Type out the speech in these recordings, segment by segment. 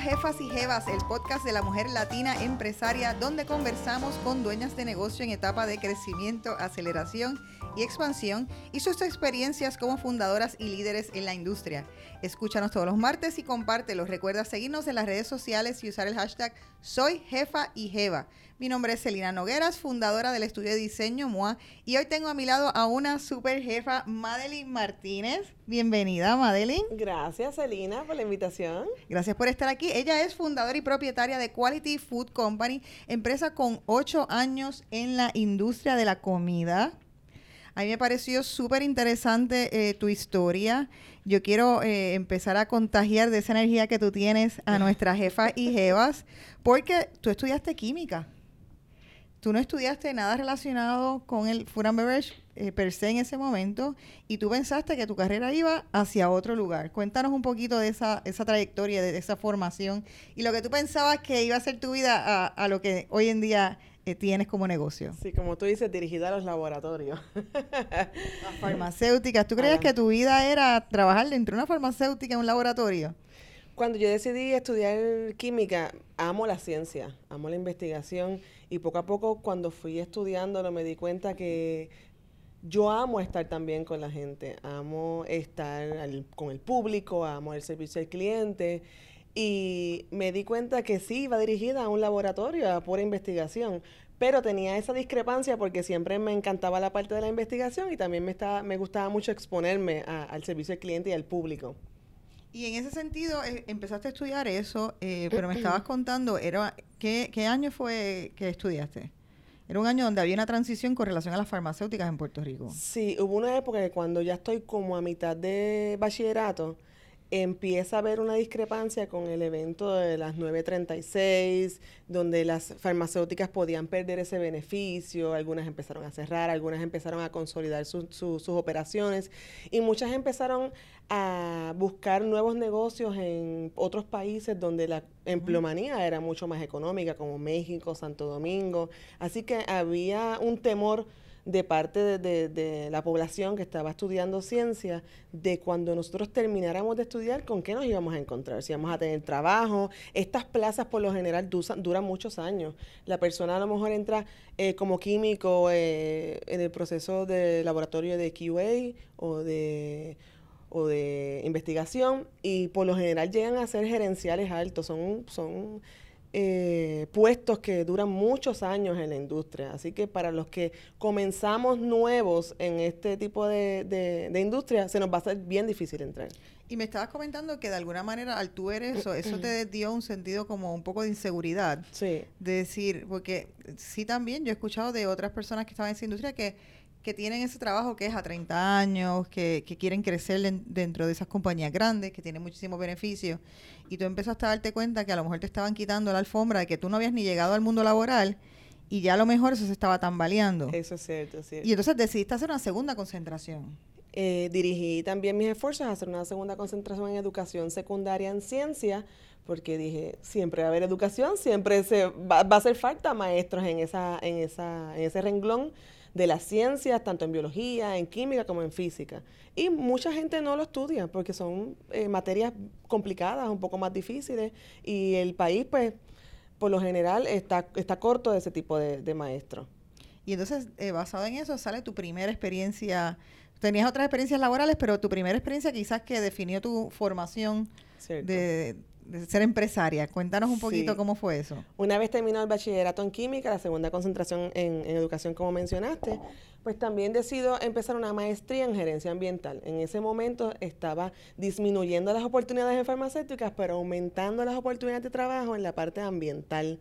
Jefas y Jevas, el podcast de la mujer latina empresaria, donde conversamos con dueñas de negocio en etapa de crecimiento, aceleración expansión y sus experiencias como fundadoras y líderes en la industria. Escúchanos todos los martes y compártelo. Recuerda seguirnos en las redes sociales y usar el hashtag Soy Jefa y Jeva. Mi nombre es Celina Nogueras, fundadora del estudio de diseño MOA, y hoy tengo a mi lado a una super jefa, Madeline Martínez. Bienvenida, Madeline. Gracias, Celina, por la invitación. Gracias por estar aquí. Ella es fundadora y propietaria de Quality Food Company, empresa con ocho años en la industria de la comida. A mí me pareció súper interesante eh, tu historia. Yo quiero eh, empezar a contagiar de esa energía que tú tienes a nuestra jefa y jevas, porque tú estudiaste química tú no estudiaste nada relacionado con el food and beverage eh, per se en ese momento y tú pensaste que tu carrera iba hacia otro lugar. Cuéntanos un poquito de esa, esa trayectoria, de, esa formación y lo que tú pensabas que iba a ser tu vida a, lo que hoy en día eh, tienes como negocio. Sí, como tú dices, dirigida a los laboratorios. Las farmacéuticas. ¿Tú creías que tu vida era trabajar dentro de una farmacéutica en un laboratorio? Cuando yo decidí estudiar química, amo la ciencia, amo la investigación y poco a poco cuando fui estudiándolo me di cuenta que yo amo estar también con la gente, amo estar con el público, amo el servicio al cliente y me di cuenta que sí iba dirigida a un laboratorio, a pura investigación, pero tenía esa discrepancia porque siempre me encantaba la parte de la investigación y también me, estaba, me gustaba mucho exponerme al servicio al cliente y al público. Y en ese sentido, eh, empezaste a estudiar eso, eh, pero me estabas contando, era ¿qué, ¿qué año fue que estudiaste? Era un año donde había una transición con relación a las farmacéuticas en Puerto Rico. Sí, hubo una época que cuando ya estoy como a mitad de bachillerato, empieza a haber una discrepancia con el evento de las 936, donde las farmacéuticas podían perder ese beneficio, algunas empezaron a cerrar, algunas empezaron a consolidar sus operaciones y muchas empezaron a buscar nuevos negocios en otros países donde la empleomanía era mucho más económica, como México, Santo Domingo. Así que había un temor de parte de, la población que estaba estudiando ciencia, de cuando nosotros termináramos de estudiar, con qué nos íbamos a encontrar, si íbamos a tener trabajo. Estas plazas por lo general duran, muchos años. La persona a lo mejor entra eh, como químico eh, en el proceso de laboratorio de QA o de o de investigación y por lo general llegan a ser gerenciales altos, son, son eh, puestos que duran muchos años en la industria. Así que para los que comenzamos nuevos en este tipo de, industria, se nos va a hacer bien difícil entrar. Y me estabas comentando que de alguna manera al tú ver eso, eso te dio un sentido como un poco de inseguridad. Sí. De decir, porque sí también yo he escuchado de otras personas que estaban en esa industria que que tienen ese trabajo que es a 30 años, que, quieren crecer dentro de esas compañías grandes, que tienen muchísimos beneficios, y tú empezaste a darte cuenta que a lo mejor te estaban quitando la alfombra de que tú no habías ni llegado al mundo laboral y ya a lo mejor eso se estaba tambaleando. Eso es cierto, sí. Y entonces decidiste hacer una segunda concentración. Eh, dirigí también mis esfuerzos a hacer una segunda concentración en educación secundaria en ciencia, porque dije, siempre va a haber educación, siempre se va, va a hacer falta maestros en esa, en esa, en ese renglón de las ciencias, tanto en biología, en química como en física. Y mucha gente no lo estudia porque son eh, materias complicadas, un poco más difíciles, y el país, pues, por lo general, está, está corto de ese tipo de, maestros. Y entonces, eh, basado en eso, sale tu primera experiencia. Tenías otras experiencias laborales, pero tu primera experiencia quizás que definió tu formación de, de ser empresaria. Cuéntanos un poquito cómo fue eso. Una vez terminado el bachillerato en química, la segunda concentración en, educación como mencionaste, pues también decido empezar una maestría en gerencia ambiental. En ese momento estaba disminuyendo las oportunidades en farmacéuticas, pero aumentando las oportunidades de trabajo en la parte ambiental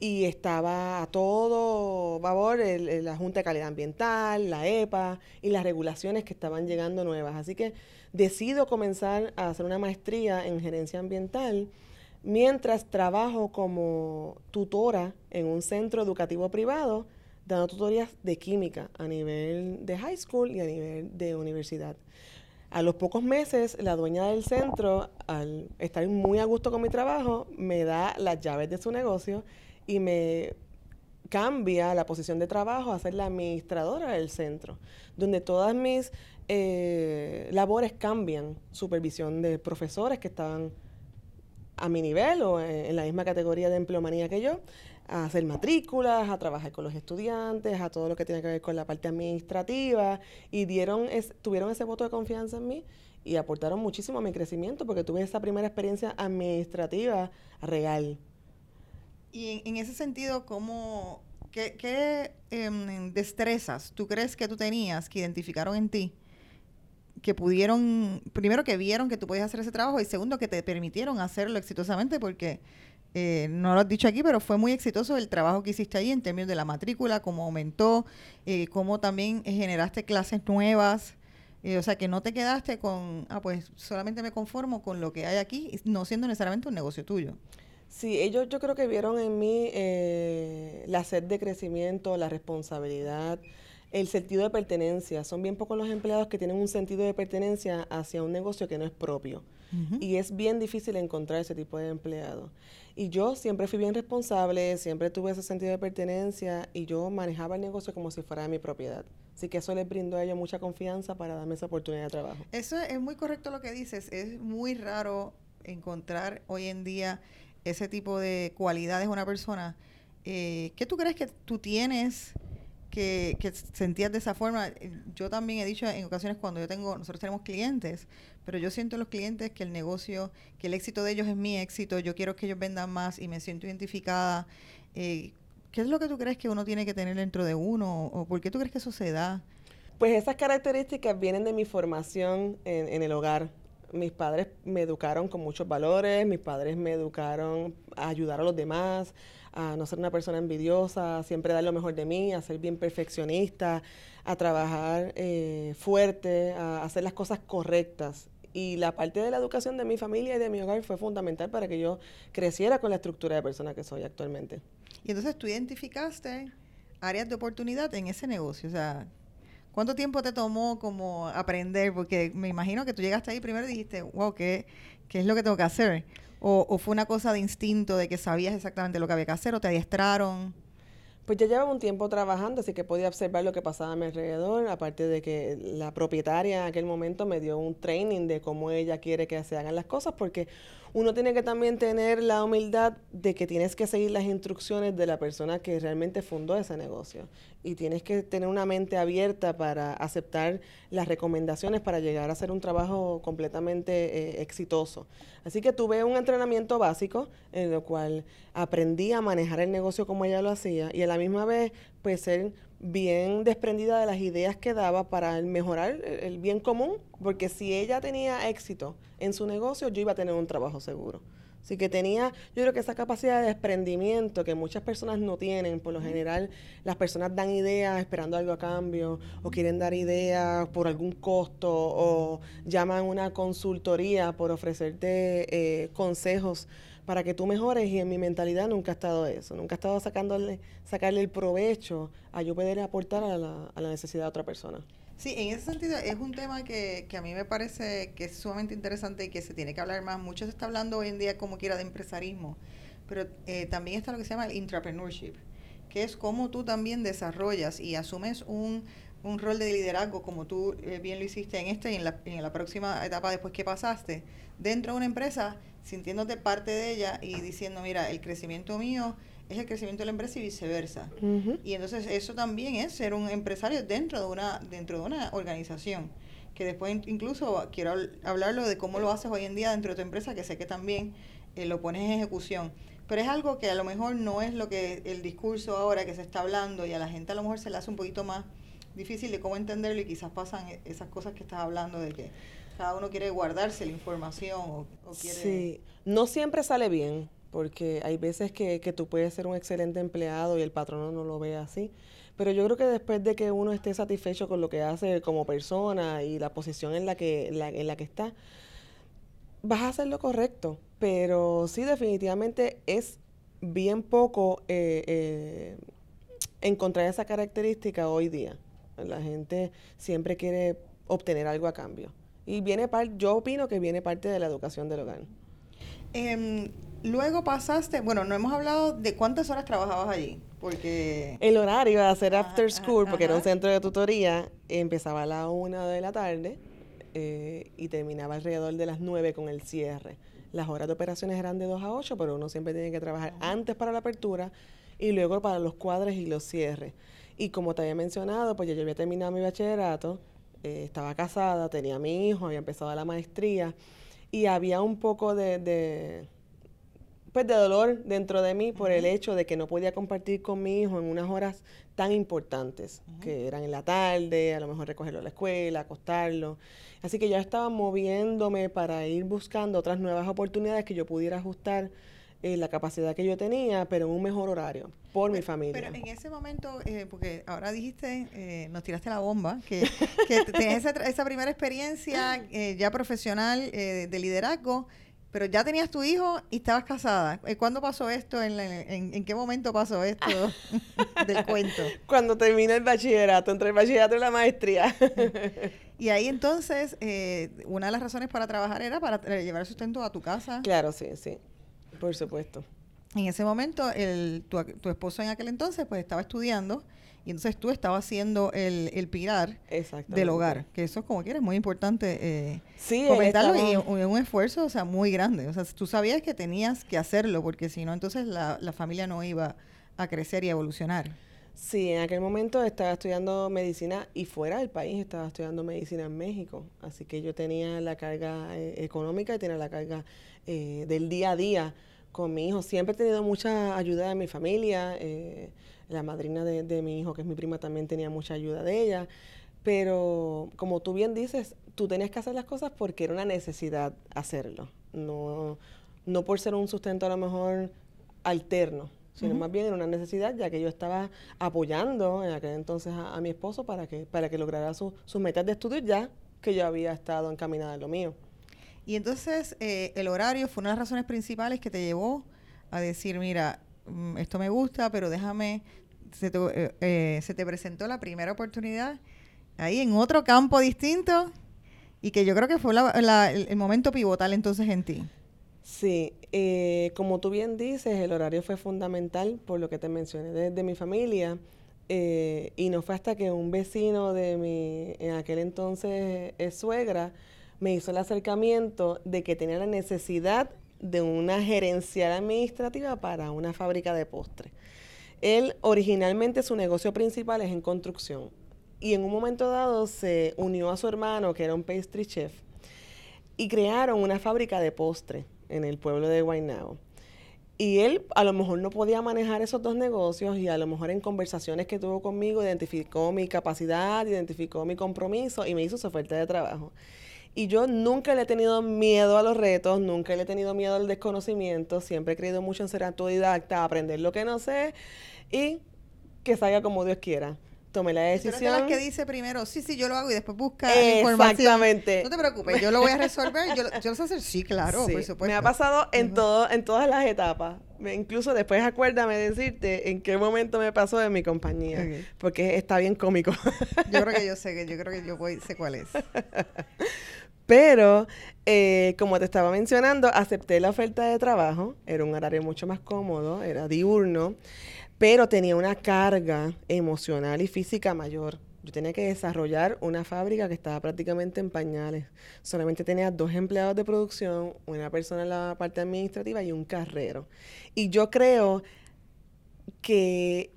y estaba a todo favor la Junta de Calidad Ambiental, la EPA y las regulaciones que estaban llegando nuevas. Así que decido comenzar a hacer una maestría en gerencia ambiental mientras trabajo como tutora en un centro educativo privado dando tutorías de química a nivel de high school y a nivel de universidad. A los pocos meses, la dueña del centro, al estar muy a gusto con mi trabajo, me da las llaves de su negocio y me cambia la posición de trabajo a ser la administradora del centro, donde todas mis eh, labores cambian, supervisión de profesores que estaban a mi nivel o en, la misma categoría de empleomanía que yo, a hacer matrículas, a trabajar con los estudiantes, a todo lo que tiene que ver con la parte administrativa y dieron tuvieron ese voto de confianza en mí y aportaron muchísimo a mi crecimiento porque tuve esa primera experiencia administrativa real. Y en, ese sentido, ¿cómo, ¿qué, qué em, destrezas tú crees que tú tenías que identificaron en ti? que pudieron, primero que vieron que tú podías hacer ese trabajo y segundo que te permitieron hacerlo exitosamente porque eh, no lo has dicho aquí, pero fue muy exitoso el trabajo que hiciste ahí en términos de la matrícula, cómo aumentó, eh, cómo también generaste clases nuevas. Eh, o sea, que no te quedaste con, ah, pues solamente me conformo con lo que hay aquí, no siendo necesariamente un negocio tuyo. Sí, ellos yo creo que vieron en mí la sed de crecimiento, la responsabilidad, el sentido de pertenencia. Son bien pocos los empleados que tienen un sentido de pertenencia hacia un negocio que no es propio. Y es bien difícil encontrar ese tipo de empleado. Y yo siempre fui bien responsable, siempre tuve ese sentido de pertenencia y yo manejaba el negocio como si fuera mi propiedad. Así que eso les brindó a ellos mucha confianza para darme esa oportunidad de trabajo. Eso es muy correcto lo que dices. Es muy raro encontrar hoy en día ese tipo de cualidades en una persona. Eh, ¿Qué tú crees que tú tienes? que, que, sentías de esa forma. Yo también he dicho en ocasiones cuando yo tengo, nosotros tenemos clientes, pero yo siento en los clientes que el negocio, que el éxito de ellos es mi éxito, yo quiero que ellos vendan más y me siento identificada. Eh, ¿Qué es lo que tú crees que uno tiene que tener dentro de uno o por qué tú crees que eso se da? Pues esas características vienen de mi formación en, en el hogar. Mis padres me educaron con muchos valores, mis padres me educaron a ayudar a los demás, a no ser una persona envidiosa, a siempre dar lo mejor de mí, a ser bien perfeccionista, a trabajar eh, fuerte, a hacer las cosas correctas. Y la parte de la educación de mi familia y de mi hogar fue fundamental para que yo creciera con la estructura de persona que soy actualmente. Y entonces tú identificaste áreas de oportunidad en ese negocio, o sea, ¿cuánto tiempo te tomó como aprender? Porque me imagino que tú llegaste ahí primero dijiste, wow, ¿qué, qué es lo que tengo que hacer? O, fue una cosa de instinto, de que sabías exactamente lo que había que hacer o te adiestraron? Pues ya llevaba un tiempo trabajando, así que podía observar lo que pasaba a mi alrededor, aparte de que la propietaria en aquel momento me dio un training de cómo ella quiere que se hagan las cosas, porque uno tiene que también tener la humildad de que tienes que seguir las instrucciones de la persona que realmente fundó ese negocio y tienes que tener una mente abierta para aceptar las recomendaciones para llegar a hacer un trabajo completamente eh, exitoso. Así que tuve un entrenamiento básico en el cual aprendí a manejar el negocio como ella lo hacía y a la misma vez pues ser bien desprendida de las ideas que daba para mejorar el bien común, porque si ella tenía éxito en su negocio, yo iba a tener un trabajo seguro. Así que tenía, yo creo que esa capacidad de desprendimiento que muchas personas no tienen, por lo general las personas dan ideas esperando algo a cambio, o quieren dar ideas por algún costo, o llaman una consultoría por ofrecerte eh, consejos para que tú mejores y en mi mentalidad nunca ha estado eso, nunca ha estado sacándole, sacarle el provecho a yo poder aportar a la, a la necesidad de otra persona. Sí, en ese sentido es un tema que, que, a mí me parece que es sumamente interesante y que se tiene que hablar más. Mucho se está hablando hoy en día como quiera de empresarismo, pero eh, también está lo que se llama el intrapreneurship, que es cómo tú también desarrollas y asumes un, un rol de liderazgo como tú eh, bien lo hiciste en este y en la, en la próxima etapa después que pasaste dentro de una empresa sintiéndote parte de ella y diciendo, mira, el crecimiento mío es el crecimiento de la empresa y viceversa. Y entonces eso también es ser un empresario dentro de una, dentro de una organización. Que después incluso quiero hablarlo de cómo lo haces hoy en día dentro de tu empresa, que sé que también eh, lo pones en ejecución. Pero es algo que a lo mejor no es lo que el discurso ahora que se está hablando y a la gente a lo mejor se le hace un poquito más difícil de cómo entenderlo y quizás pasan e-, esas cosas que estás hablando de que cada uno quiere guardarse la información o, quiere... Sí, no siempre sale bien, porque hay veces que, tú puedes ser un excelente empleado y el patrón no lo ve así. Pero yo creo que después de que uno esté satisfecho con lo que hace como persona y la posición en la que, en la que está, vas a hacer lo correcto. Pero sí, definitivamente es bien poco eh, eh, encontrar esa característica hoy día. La gente siempre quiere obtener algo a cambio. Y viene yo opino que viene parte de la educación del hogar. Em, luego pasaste, bueno, no hemos hablado de cuántas horas trabajabas allí, porque... El horario iba a ser after school, porque era un centro de tutoría, empezaba a la una de la tarde eh, y terminaba alrededor de las nueve con el cierre. las horas de operaciones eran de 2 a 8, pero uno siempre tiene que trabajar antes para la apertura y luego para los cuadres y los cierres. Y como te había mencionado, pues yo había terminado mi bachillerato, eh, estaba casada, tenía mi hijo, había empezado la maestría y había un poco de, pues de dolor dentro de mí por el hecho de que no podía compartir con mi hijo en unas horas tan importantes, que eran en la tarde, a lo mejor recogerlo a la escuela, acostarlo. Así que ya estaba moviéndome para ir buscando otras nuevas oportunidades que yo pudiera ajustar eh, la capacidad que yo tenía, pero en un mejor horario, por mi familia. Pero en ese momento, eh, porque ahora dijiste, eh, nos tiraste la bomba, que, que tenías esa, esa, primera experiencia ya profesional de liderazgo, pero ya tenías tu hijo y estabas casada. ¿Cuándo pasó esto? ¿En, en, qué momento pasó esto del cuento? Cuando terminé el bachillerato, entre el bachillerato y la maestría. y ahí entonces, una de las razones para trabajar era para llevar el sustento a tu casa. Claro, sí, sí. Por supuesto. En ese momento, el, tu, tu esposo en aquel entonces, pues estaba estudiando y entonces tú estabas haciendo el, el pilar del hogar, que eso como quieres, muy importante eh, sí, comentarlo y un, un, esfuerzo, o sea, muy grande. O sea, tú sabías que tenías que hacerlo porque si no, entonces la, la familia no iba a crecer y a evolucionar. Sí, en aquel momento estaba estudiando medicina y fuera del país estaba estudiando medicina en México. Así que yo tenía la carga eh, económica y tenía la carga eh, del día a día con mi hijo. Siempre he tenido mucha ayuda de mi familia. Eh, la madrina de, mi hijo, que es mi prima, también tenía mucha ayuda de ella. Pero como tú bien dices, tú tenías que hacer las cosas porque era una necesidad hacerlo. No, no por ser un sustento a lo mejor alterno, sino más bien era una necesidad, ya que yo estaba apoyando en aquel entonces a, mi esposo para que, para que lograra sus metas de estudio ya que yo había estado encaminada en lo mío. Y entonces eh, el horario fue una de las razones principales que te llevó a decir, mira, mm, esto me gusta, pero déjame, se te, eh, eh, se te presentó la primera oportunidad ahí en otro campo distinto y que yo creo que fue el, momento pivotal entonces en ti. Sí, como tú bien dices, el horario fue fundamental por lo que te mencioné desde mi familia. y no fue hasta que un vecino de mi, en aquel entonces, es suegra, me hizo el acercamiento de que tenía la necesidad de una gerencial administrativa para una fábrica de postres. Él originalmente su negocio principal es en construcción y en un momento dado se unió a su hermano que era un pastry chef y crearon una fábrica de postres en el pueblo de Guaynabo. Y él a lo mejor no podía manejar esos dos negocios y a lo mejor en conversaciones que tuvo conmigo identificó mi capacidad, identificó mi compromiso y me hizo su oferta de trabajo. Y yo nunca le he tenido miedo a los retos, nunca le he tenido miedo al desconocimiento, siempre he creído mucho en ser autodidacta, aprender lo que no sé y que salga como Dios quiera. Tomé la decisión. Pero las que dice primero, sí, sí, yo lo hago y después busca información. Exactamente. No te preocupes, yo lo voy a resolver, yo, yo lo sé hacer, sí, claro, por supuesto. Me ha pasado en, todo, en todas las etapas. incluso después acuérdame decirte en qué momento me pasó en mi compañía, porque está bien cómico. yo creo que yo sé, yo creo que yo voy, sé cuál es. Pero, eh, como te estaba mencionando, acepté la oferta de trabajo. Era un horario mucho más cómodo, era diurno, pero tenía una carga emocional y física mayor. Yo tenía que desarrollar una fábrica que estaba prácticamente en pañales. Solamente tenía dos empleados de producción, una persona en la parte administrativa y un carrero. Y yo creo que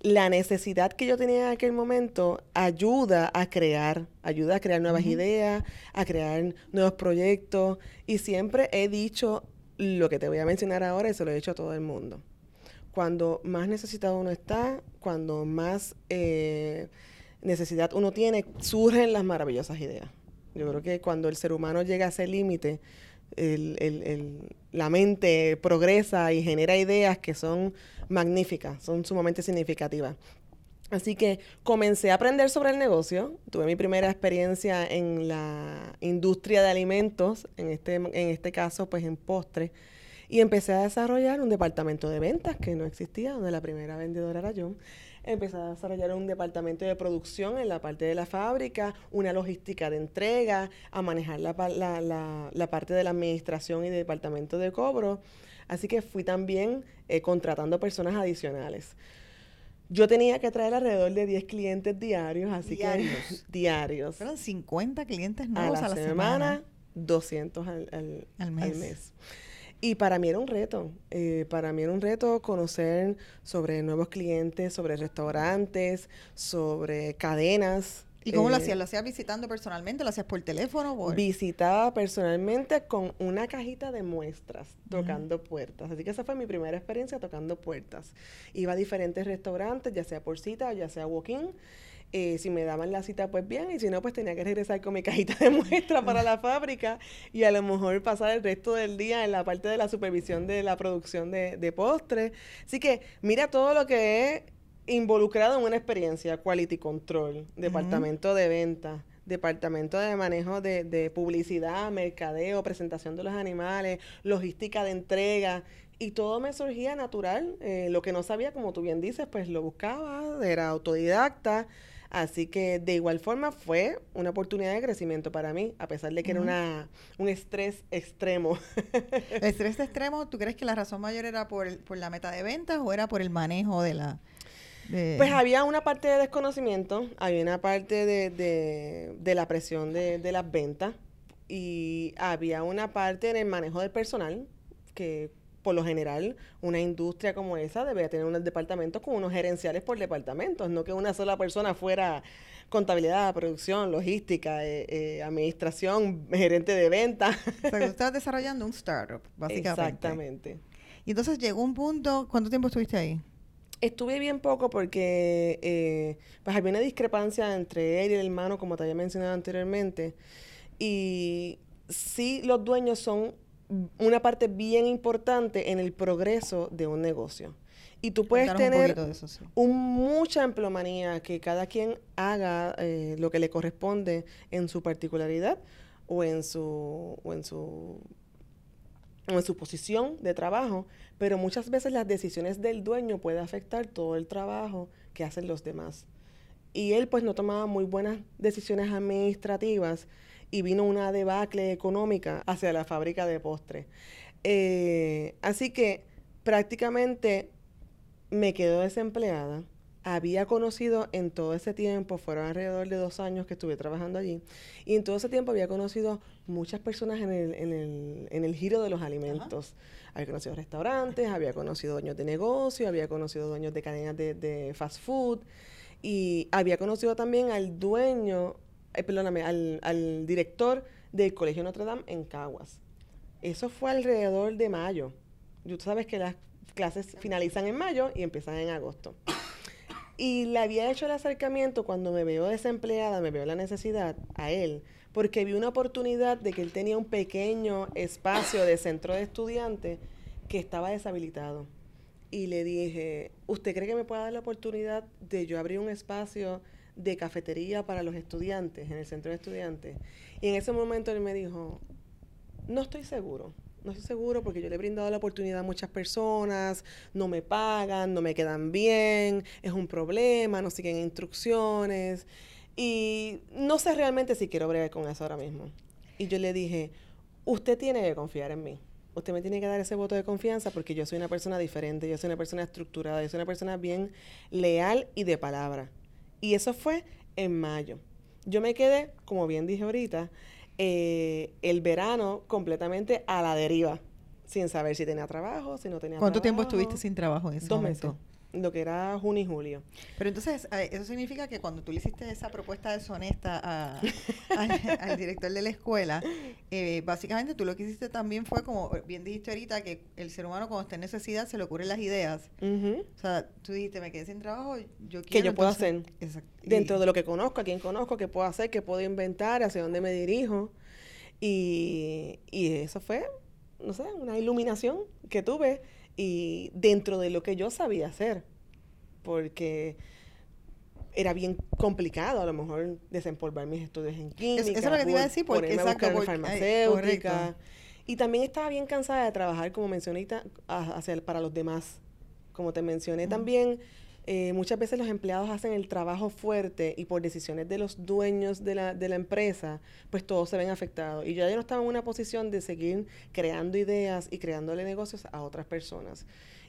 la necesidad que yo tenía en aquel momento ayuda a crear, ayuda a crear nuevas ideas, a crear nuevos proyectos. Y siempre he dicho lo que te voy a mencionar ahora y se lo he dicho a todo el mundo. Cuando más necesitado uno está, cuando más eh, necesidad uno tiene, surgen las maravillosas ideas. Yo creo que cuando el ser humano llega a ese límite, la mente progresa y genera ideas que son magníficas, son sumamente significativas. Así que comencé a aprender sobre el negocio. Tuve mi primera experiencia en la industria de alimentos, en este, en este caso, pues en postres. Y empecé a desarrollar un departamento de ventas que no existía, donde la primera vendedora era yo. Empecé a desarrollar un departamento de producción en la parte de la fábrica, una logística de entrega, a manejar la, la, la, parte de la administración y departamento de cobro. Así que fui también eh, contratando personas adicionales. Yo tenía que traer alrededor de 10 clientes diarios, así que diarios. Fueron 50 clientes nuevos a la, semana. 200 al, al, mes. Y para mí era un reto, eh, para mí era un reto conocer sobre nuevos clientes, sobre restaurantes, sobre cadenas. ¿Y cómo lo eh, hacías? ¿Lo hacías visitando personalmente? ¿Lo hacías por teléfono? Visitaba personalmente con una cajita de muestras, tocando puertas. Así que esa fue mi primera experiencia tocando puertas. Iba a diferentes restaurantes, ya sea por cita, ya sea walk-in. Eh, si me daban la cita, pues bien, y si no, pues tenía que regresar con mi cajita de muestra para la fábrica y a lo mejor pasar el resto del día en la parte de la supervisión de la producción de, de postres. Así que mira todo lo que he involucrado en una experiencia, quality control, departamento de venta, departamento de manejo de, de, publicidad, mercadeo, presentación de los animales, logística de entrega, y todo me surgía natural. Eh, lo que no sabía, como tú bien dices, pues lo buscaba, era autodidacta. Así que de igual forma fue una oportunidad de crecimiento para mí, a pesar de que era una, un estrés extremo. ¿El estrés extremo, tú crees que la razón mayor era por, por la meta de ventas o era por el manejo de la... Pues había una parte de desconocimiento, había una parte de, de, de la presión de, de las ventas y había una parte en el manejo del personal que por lo general, una industria como esa debería tener unos departamentos con unos gerenciales por departamentos, no que una sola persona fuera contabilidad, producción, logística, eh, eh, administración, gerente de venta. O sea, estás desarrollando un startup, básicamente. Exactamente. Y entonces llegó un punto, ¿cuánto tiempo estuviste ahí? Estuve bien poco porque eh, pues había una discrepancia entre él y el hermano, como te había mencionado anteriormente. Y sí, los dueños son una parte bien importante en el progreso de un negocio. Y tú puedes tener un mucha emplomanía que cada quien haga eh, lo que le corresponde en su particularidad o en su, o en su o en su posición de trabajo, pero muchas veces las decisiones del dueño pueden afectar todo el trabajo que hacen los demás. Y él pues no tomaba muy buenas decisiones administrativas y vino una debacle económica hacia la fábrica de postres. Eh, así que prácticamente me quedo desempleada. Había conocido en todo ese tiempo, fueron alrededor de dos años que estuve trabajando allí, y en todo ese tiempo había conocido muchas personas en el, en el, en el giro de los alimentos. Había conocido restaurantes, había conocido dueños de negocio, había conocido dueños de cadenas de, de fast food, y había conocido también al dueño eh, perdóname, al, al director del Colegio Notre Dame en Caguas. Eso fue alrededor de mayo. Tú sabes que las clases finalizan en mayo y empiezan en agosto. Y le había hecho el acercamiento cuando me veo desempleada, me veo la necesidad a él, porque vi una oportunidad de que él tenía un pequeño espacio de centro de estudiantes que estaba deshabilitado. Y le dije, ¿usted cree que me pueda dar la oportunidad de yo abrir un espacio de cafetería para los estudiantes, en el centro de estudiantes. Y en ese momento él me dijo, no estoy seguro, no estoy seguro porque yo le he brindado la oportunidad a muchas personas, no me pagan, no me quedan bien, es un problema, no siguen instrucciones y no sé realmente si quiero bregar con eso ahora mismo. Y yo le dije, usted tiene que confiar en mí. Usted me tiene que dar ese voto de confianza porque yo soy una persona diferente, yo soy una persona estructurada, yo soy una persona bien leal y de palabra. Y eso fue en mayo. Yo me quedé, como bien dije ahorita, eh, el verano completamente a la deriva, sin saber si tenía trabajo, si no tenía ¿Cuánto tiempo estuviste sin trabajo en ese Dos Meses lo que era junio y julio. Pero entonces, eh, eso significa que cuando tú le hiciste esa propuesta deshonesta al, director de la escuela, eh, básicamente tú lo que hiciste también fue, como bien dijiste ahorita, que el ser humano cuando está en necesidad se le ocurren las ideas. O sea, tú dijiste, me quedé sin trabajo, yo quiero... Que yo puedo hacer. Dentro de lo que conozco, a quién conozco, qué puedo hacer, qué puedo inventar, hacia dónde me dirijo. Y, y eso fue, no sé, una iluminación que tuve y dentro de lo que yo sabía hacer, porque era bien complicado a lo mejor desempolvar mis estudios en química. Eso, es lo que te iba a decir, porque exacto, porque, farmacéutica. y también estaba bien cansada de trabajar, como mencioné, hacia, para los demás. Como te mencioné también, eh, muchas veces los empleados hacen el trabajo fuerte y por decisiones de los dueños de la, de la empresa, pues todos se ven afectados. Y yo ya no estaba en una posición de seguir creando ideas y creándole negocios a otras personas.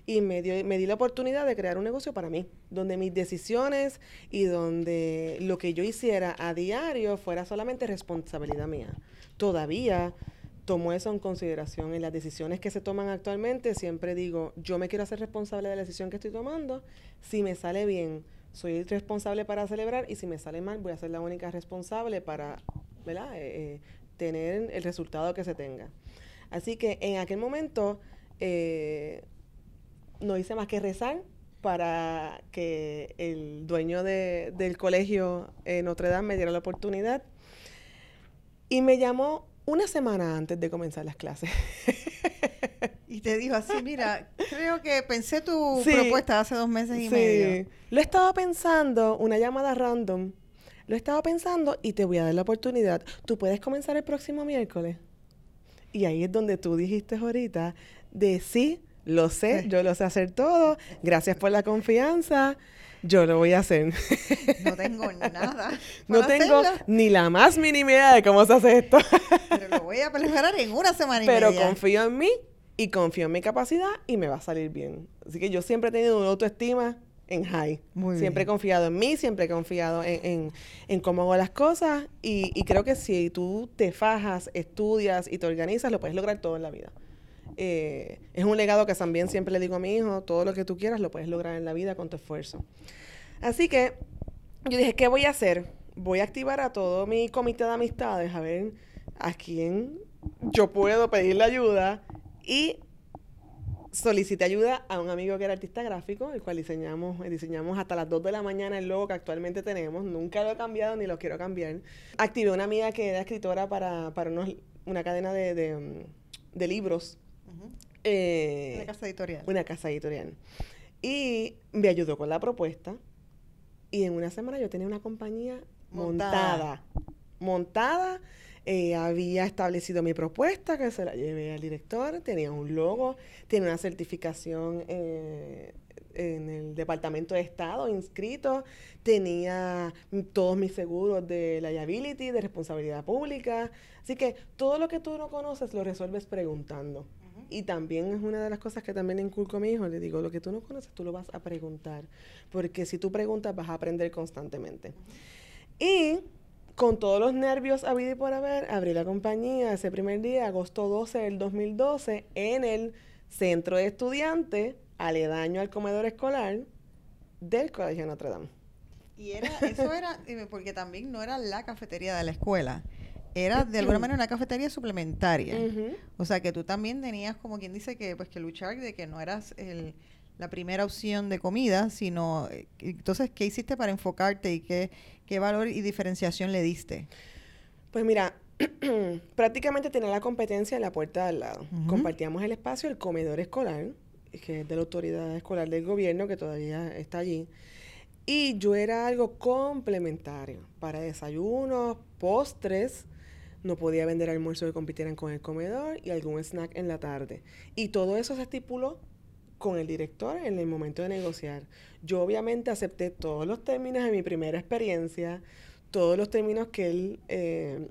Y me, me di la oportunidad de crear un negocio para mí, donde mis decisiones y donde lo que yo hiciera a diario fuera solamente responsabilidad mía. Todavía tomo eso en consideración en las decisiones que se toman actualmente. Siempre digo, yo me quiero hacer responsable de la decisión que estoy tomando. Si me sale bien, soy responsable para celebrar y si me sale mal, voy a ser la única responsable para ¿verdad? Eh, eh, tener el resultado que se tenga. Así que en aquel momento eh, no hice más que rezar para que el dueño del colegio Notre Dame me diera la oportunidad. Y me llamó una semana antes de comenzar las clases. y te dijo así, mira, creo que pensé tu propuesta hace dos meses y sí. medio. Lo estaba pensando, una llamada random. Lo estaba pensando y te voy a dar la oportunidad. Tú puedes comenzar el próximo miércoles. Y ahí es donde tú dijiste ahorita de sí, lo sé, yo lo sé hacer todo. Gracias por la confianza. Yo lo voy a hacer. No tengo nada. no tengo ni la más mínima idea de cómo se hace esto. Pero lo voy a preparar en una semana y Pero confío en mí y confío en mi capacidad y me va a salir bien. Así que yo siempre he tenido una autoestima en high. siempre he confiado en mí, siempre he confiado en, en, cómo hago las cosas y, y creo que si tú te fajas, estudias y te organizas, lo puedes lograr todo en la vida. Eh, es un legado que también siempre le digo a mi hijo, todo lo que tú quieras lo puedes lograr en la vida con tu esfuerzo. Así que yo dije, ¿qué voy a hacer? Voy a activar a todo mi comité de amistades a ver a quién yo puedo pedirle ayuda y solicité ayuda a un amigo que era artista gráfico, el cual diseñamos, diseñamos hasta las 2 de la mañana el logo que actualmente tenemos. Nunca lo he cambiado ni lo quiero cambiar. Activé una amiga que era escritora para, una cadena de, de libros eh, una casa editorial. Una casa editorial. Y me ayudó con la propuesta. Y en una semana yo tenía una compañía montada. Montada. Eh, había establecido mi propuesta, que se la llevé al director. Tenía un logo. Tiene una certificación eh, en el Departamento de Estado inscrito. Tenía todos mis seguros de liability, de responsabilidad pública. Así que todo lo que tú no conoces lo resuelves preguntando. Y también es una de las cosas que también inculco a mi hijo. Le digo, lo que tú no conoces, tú lo vas a preguntar. Porque si tú preguntas, vas a aprender constantemente. Y con todos los nervios habido y por haber, abrí la compañía ese primer día, agosto 12 del 2012, en el centro de estudiantes, aledaño al comedor escolar del Colegio Notre Dame. Y era, eso era, porque también no era la cafetería de la escuela era de alguna manera una cafetería suplementaria. O sea que tú también tenías como quien dice que pues que luchar de que no eras el, la primera opción de comida, sino eh, entonces ¿qué hiciste para enfocarte y qué, qué valor y diferenciación le diste? Pues mira, prácticamente tenía la competencia en la puerta de al lado. Compartíamos el espacio, el comedor escolar, que es de la autoridad escolar del gobierno que todavía está allí. Y yo era algo complementario para desayunos, postres, no podía vender almuerzo que compitieran con el comedor y algún snack en la tarde. Y todo eso se estipuló con el director en el momento de negociar. Yo obviamente acepté todos los términos de mi primera experiencia, todos los términos que él eh,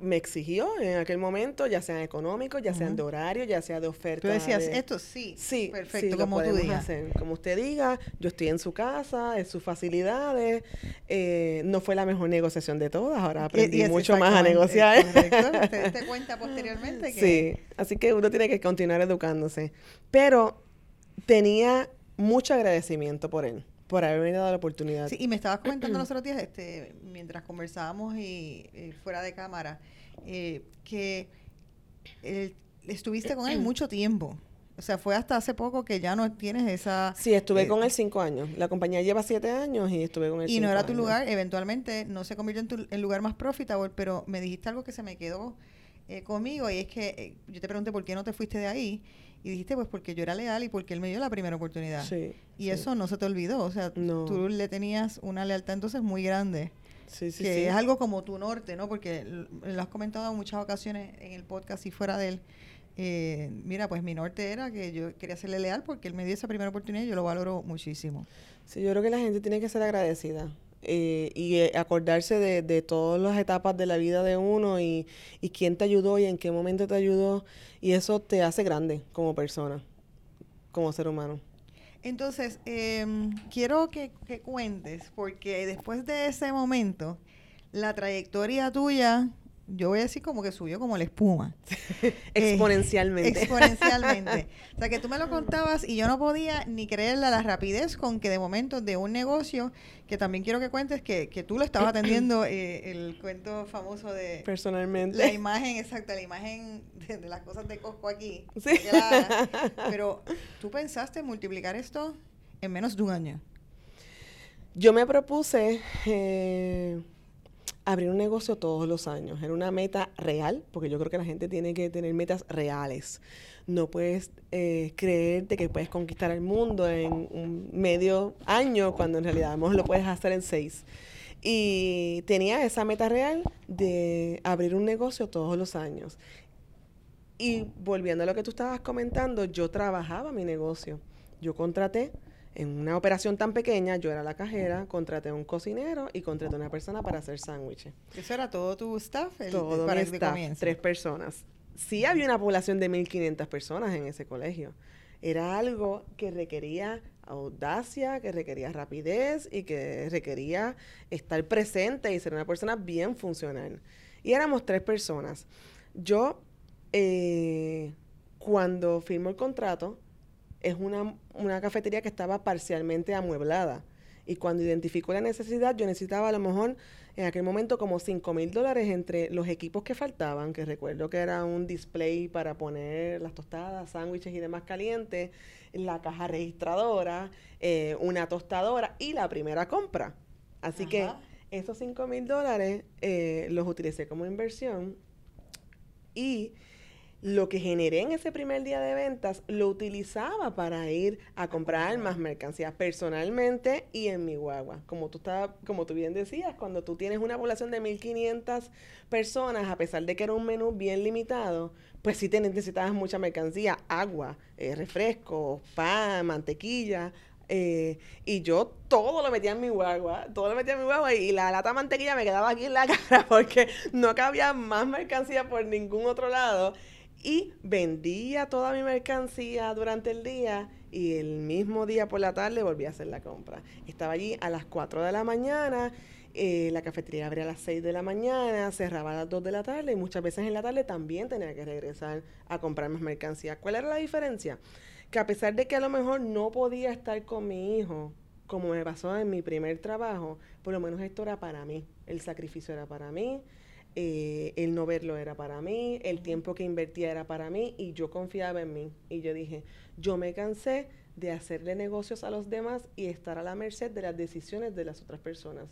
me exigió en aquel momento, ya sean económicos, ya sean de horario, ya sea de oferta. Tú decías, esto sí, sí, perfecto, como tú digas. Como usted diga, yo estoy en su casa, en sus facilidades. Eh, no fue la mejor negociación de todas, ahora aprendí mucho más a negociar. Correcto, te diste cuenta posteriormente que... Sí, así que uno tiene que continuar educándose. Pero tenía mucho agradecimiento por él por haberme dado la oportunidad. Sí, y me estabas comentando los otros días, este, mientras conversábamos y, fuera de cámara, eh, que estuviste con él mucho tiempo. O sea, fue hasta hace poco que ya no tienes esa... Sí, estuve con eh, él cinco años. La compañía lleva siete años y estuve con él Y no era tu lugar, eventualmente no se convirtió en tu el lugar más profitable, pero me dijiste algo que se me quedó eh, conmigo y es que yo te pregunté por qué no te fuiste de ahí y dijiste, pues porque yo era leal y porque él me dio la primera oportunidad. Sí, y eso no se te olvidó. O sea, tú le tenías una lealtad entonces muy grande. Sí, sí, que es algo como tu norte, ¿no? Porque lo has comentado en muchas ocasiones en el podcast y fuera de él. eh, mira, pues mi norte era que yo quería serle leal porque él me dio esa primera oportunidad y yo lo valoro muchísimo. Sí, yo creo que la gente tiene que ser agradecida. Eh, y eh, acordarse de, de, todas las etapas de la vida de uno y, y quién te ayudó y en qué momento te ayudó. Y eso te hace grande como persona, como ser humano. Entonces, em, quiero que, que, cuentes, porque después de ese momento, la trayectoria tuya yo voy a decir como que subió como la espuma. exponencialmente. Eh, exponencialmente. o sea, que tú me lo contabas y yo no podía ni creer la rapidez con que de momento de un negocio, que también quiero que cuentes que, que tú lo estabas atendiendo, eh, el cuento famoso de... Personalmente. La imagen, exacta, la imagen de, las cosas de Costco aquí. Sí. pero tú pensaste multiplicar esto en menos de un año. Yo me propuse... Eh, abrir un negocio todos los años. Era una meta real, porque yo creo que la gente tiene que tener metas reales. No puedes eh, creerte que puedes conquistar el mundo en un medio año, cuando en realidad lo puedes hacer en seis. Y tenía esa meta real de abrir un negocio todos los años. Y volviendo a lo que tú estabas comentando, yo trabajaba mi negocio. Yo contraté en una operación tan pequeña, yo era la cajera, contraté a un cocinero y contraté a una persona para hacer sándwiches. ¿Eso era todo tu staff? todo para mi staff, tres personas. Sí había una población de 1.500 personas en ese colegio. Era algo que requería audacia, que requería rapidez y que requería estar presente y ser una persona bien funcional. Y éramos tres personas. Yo, eh, cuando firmo el contrato, es una, una cafetería que estaba parcialmente amueblada. Y cuando identificó la necesidad, yo necesitaba a lo mejor en aquel momento como 5 mil dólares entre los equipos que faltaban, que recuerdo que era un display para poner las tostadas, sándwiches y demás calientes, la caja registradora, eh, una tostadora y la primera compra. Así que esos 5 mil dólares eh, los utilicé como inversión y lo que generé en ese primer día de ventas lo utilizaba para ir a comprar más mercancías personalmente y en mi guagua. Como tú, estaba, como tú bien decías, cuando tú tienes una población de 1.500 personas, a pesar de que era un menú bien limitado, pues sí te necesitabas mucha mercancía, agua, eh, refrescos, pan, mantequilla, eh, y yo todo lo metía en mi guagua, todo lo metía en mi guagua y, la lata de mantequilla me quedaba aquí en la cara porque no cabía más mercancía por ningún otro lado y vendía toda mi mercancía durante el día y el mismo día por la tarde volví a hacer la compra. Estaba allí a las 4 de la mañana, eh, la cafetería abría a las 6 de la mañana, cerraba a las 2 de la tarde y muchas veces en la tarde también tenía que regresar a comprar más mercancía. ¿Cuál era la diferencia? Que a pesar de que a lo mejor no podía estar con mi hijo, como me pasó en mi primer trabajo, por lo menos esto era para mí, el sacrificio era para mí, eh, el no verlo era para mí, el tiempo que invertía era para mí y yo confiaba en mí. Y yo dije, yo me cansé de hacerle negocios a los demás y estar a la merced de las decisiones de las otras personas.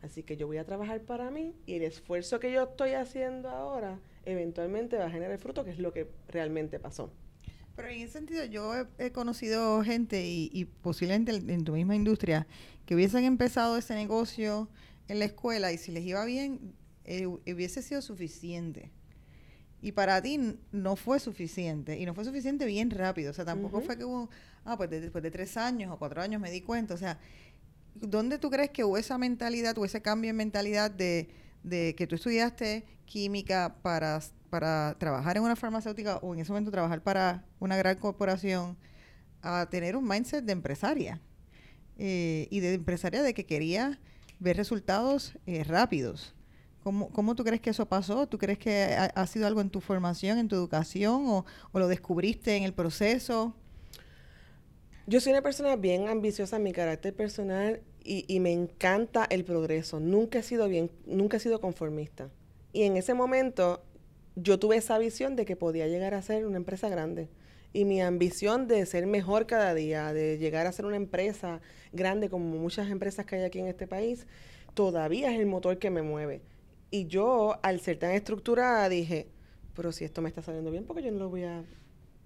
Así que yo voy a trabajar para mí y el esfuerzo que yo estoy haciendo ahora eventualmente va a generar fruto, que es lo que realmente pasó. Pero en ese sentido, yo he, conocido gente y, y, posiblemente en tu misma industria que hubiesen empezado ese negocio en la escuela y si les iba bien, eh, hubiese sido suficiente. Y para ti no fue suficiente. Y no fue suficiente bien rápido. O sea, tampoco fue que hubo, ah, pues después de tres años o cuatro años me di cuenta. O sea, ¿dónde tú crees que hubo esa mentalidad, o ese cambio en mentalidad de, de que tú estudiaste química para, para trabajar en una farmacéutica o en ese momento trabajar para una gran corporación a tener un mindset de empresaria? Eh, y de empresaria de que quería ver resultados eh, rápidos. ¿Cómo, ¿Cómo, tú crees que eso pasó? ¿Tú crees que ha, sido algo en tu formación, en tu educación o, lo descubriste en el proceso? Yo soy una persona bien ambiciosa en mi carácter personal y, y, me encanta el progreso. Nunca he sido bien, nunca he sido conformista. Y en ese momento yo tuve esa visión de que podía llegar a ser una empresa grande. Y mi ambición de ser mejor cada día, de llegar a ser una empresa grande como muchas empresas que hay aquí en este país, todavía es el motor que me mueve. Y yo, al ser tan estructurada, dije, pero si esto me está saliendo bien, porque yo no lo voy a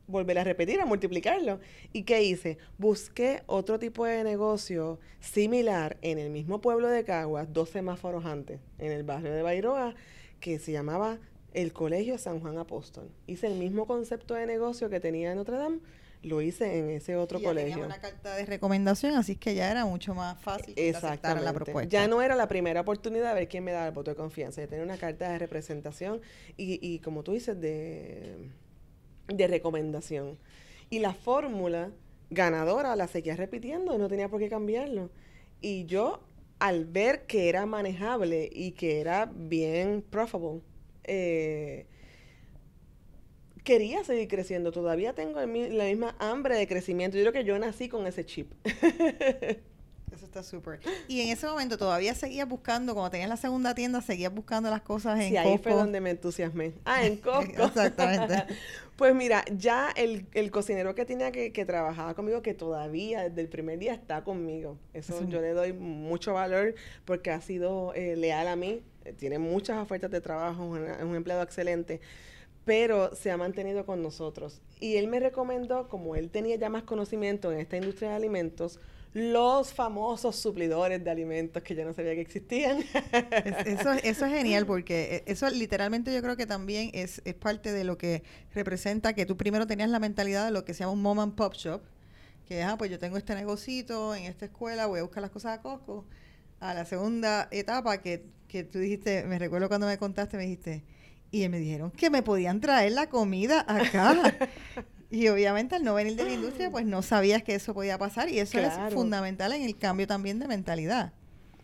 volver a repetir, a multiplicarlo. ¿Y qué hice? Busqué otro tipo de negocio similar en el mismo pueblo de Caguas, dos semáforos antes, en el barrio de Bairoa, que se llamaba el Colegio San Juan Apóstol. Hice el mismo concepto de negocio que tenía en Notre Dame, lo hice en ese otro y ya colegio. una carta de recomendación, así que ya era mucho más fácil que la propuesta. Ya no era la primera oportunidad de ver quién me daba el voto de confianza. Ya tenía una carta de representación y, y como tú dices, de, de recomendación. Y la fórmula ganadora la seguía repitiendo y no tenía por qué cambiarlo. Y yo, al ver que era manejable y que era bien profitable, eh, quería seguir creciendo. Todavía tengo la misma hambre de crecimiento. Yo creo que yo nací con ese chip. Eso está súper. Y en ese momento todavía seguías buscando, cuando tenías la segunda tienda, seguías buscando las cosas en sí, ahí fue donde me entusiasmé. Ah, en Costco. Exactamente. pues mira, ya el, cocinero que tenía que, que trabajaba conmigo, que todavía desde el primer día está conmigo. Eso yo le doy mucho valor porque ha sido eh, leal a mí. Tiene muchas ofertas de trabajo, es un empleado excelente pero se ha mantenido con nosotros. Y él me recomendó, como él tenía ya más conocimiento en esta industria de alimentos, los famosos suplidores de alimentos que yo no sabía que existían. eso, eso es genial porque e, eso literalmente yo creo que también es, es parte de lo que representa que tú primero tenías la mentalidad de lo que se llama un mom and pop shop, que ah, pues yo tengo este negocito en esta escuela, voy a buscar las cosas a Costco. A la segunda etapa que, que tú dijiste, me recuerdo cuando me contaste, me dijiste, y me dijeron que me podían traer la comida acá. Y obviamente al no venir de la industria, pues no sabías que eso podía pasar y eso es fundamental en el cambio también de mentalidad.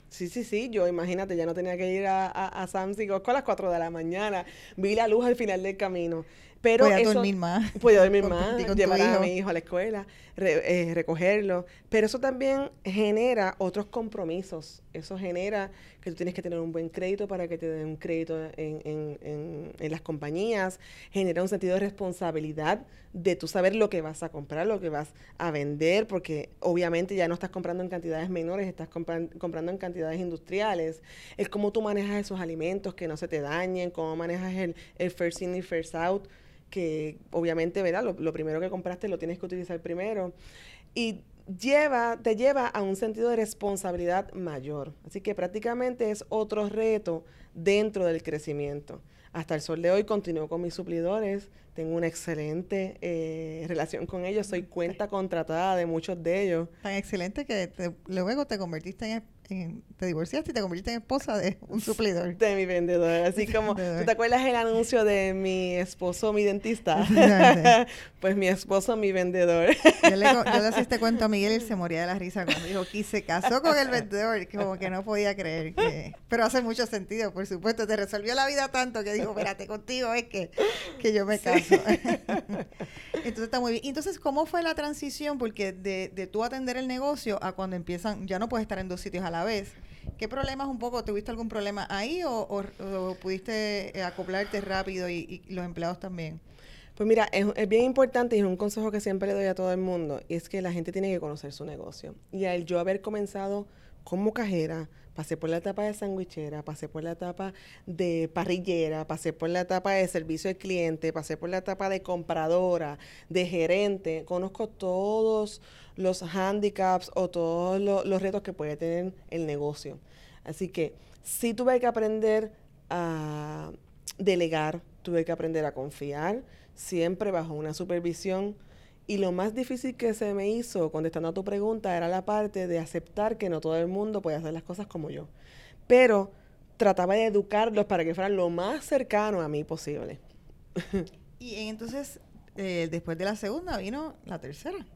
Sí, sí, sí, yo imagínate, ya no tenía que ir a, a, a Sam's y a las 4 de la mañana, vi la luz al final del camino. Pero podía dormir más. Podía dormir más, llevar a mi hijo a la escuela, eh, recogerlo. Pero eso también genera otros compromisos. Eso genera que tú tienes que tener un buen crédito para que te den un crédito en, en, en, las compañías. Genera un sentido de responsabilidad de tú saber lo que vas a comprar, lo que vas a vender, porque obviamente ya no estás comprando en cantidades menores, estás comprando en cantidades industriales. Es cómo tú manejas esos alimentos, que no se te dañen, cómo manejas el, el first in y first out que obviamente, ¿verdad? Lo, primero que compraste lo tienes que utilizar primero. Y lleva, te lleva a un sentido de responsabilidad mayor. Así que prácticamente es otro reto dentro del crecimiento. Hasta el sol de hoy continúo con mis suplidores, tengo una excelente eh, relación con ellos, soy cuenta contratada de muchos de ellos. Tan excelente que luego te convertiste en te divorciaste y te convertiste en esposa de un suplidor. De mi vendedor. Así como, ¿tú te acuerdas el anuncio de mi esposo, mi dentista? pues mi esposo, mi vendedor. yo, le, yo le hacía este cuento a Miguel y él se moría de la risa cuando dijo que se casó con el vendedor, como que no podía creer que... Pero hace mucho sentido, por supuesto. Te resolvió la vida tanto que dijo, espérate, contigo es que, que yo me caso. Entonces está muy bien. Entonces, ¿cómo fue la transición? Porque de, de tú atender el negocio a cuando empiezan, ya no puedes estar en dos sitios a la vez. ¿Qué problemas un poco? ¿Tuviste algún problema ahí o, pudiste eh, acoplarte rápido y, los empleados también? Pues mira, es, bien importante y es un consejo que siempre le doy a todo el mundo, y es que la gente tiene que conocer su negocio. Y al yo haber comenzado como cajera, pasé por la etapa de sandwichera, pasé por la etapa de parrillera, pasé por la etapa de servicio al cliente, pasé por la etapa de compradora, de gerente, conozco todos los handicaps o todos los retos que puede tener el negocio. Así que sí tuve que aprender a delegar, tuve que aprender a confiar, siempre bajo una supervisión. Y lo más difícil que se me hizo, contestando a tu pregunta, era la parte de aceptar que no todo el mundo puede hacer las cosas como yo. Pero trataba de educarlos para que fueran lo más cercano a mí posible. y entonces, eh, después de la segunda, vino la tercera.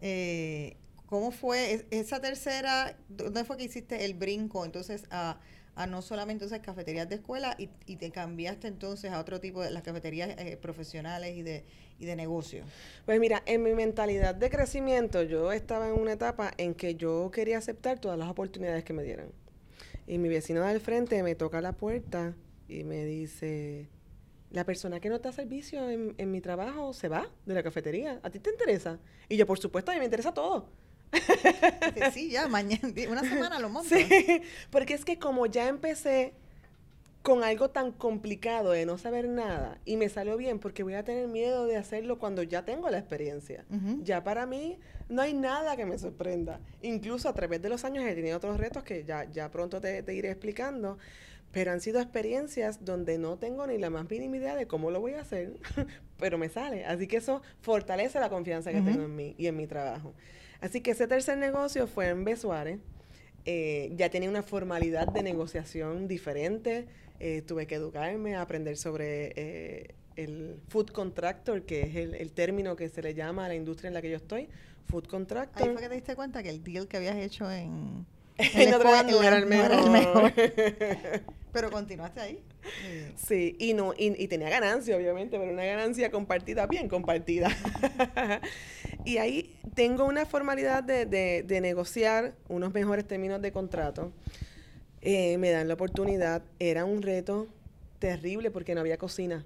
Eh, ¿Cómo fue esa tercera? ¿Dónde fue que hiciste el brinco entonces a, no solamente entonces cafeterías de escuela y, te cambiaste entonces a otro tipo de las cafeterías eh, profesionales y de, y de negocio? Pues mira, en mi mentalidad de crecimiento yo estaba en una etapa en que yo quería aceptar todas las oportunidades que me dieran. Y mi vecino del frente me toca la puerta y me dice, la persona que no está servicio en, en, mi trabajo se va de la cafetería. ¿A ti te interesa? Y yo, por supuesto, a mí me interesa todo. Sí, ya, mañana, una semana lo monto. Sí, porque es que como ya empecé con algo tan complicado de no saber nada y me salió bien porque voy a tener miedo de hacerlo cuando ya tengo la experiencia. Ya para mí no hay nada que me sorprenda. Incluso a través de los años he tenido otros retos que ya, ya pronto te, te iré explicando pero han sido experiencias donde no tengo ni la más mínima idea de cómo lo voy a hacer, pero me sale. Así que eso fortalece la confianza que tengo en mí y en mi trabajo. Así que ese tercer negocio fue en Besuárez. Eh, ya tenía una formalidad de negociación diferente. Eh, tuve que educarme, aprender sobre eh, el food contractor, que es el, el, término que se le llama a la industria en la que yo estoy. Food contractor. Ahí fue que te diste cuenta que el deal que habías hecho en no era el mejor. pero continuaste ahí. Sí, y no y, tenía ganancia, obviamente, pero una ganancia compartida, bien compartida. y ahí tengo una formalidad de, de, negociar unos mejores términos de contrato. Eh, me dan la oportunidad. Era un reto terrible porque no había cocina.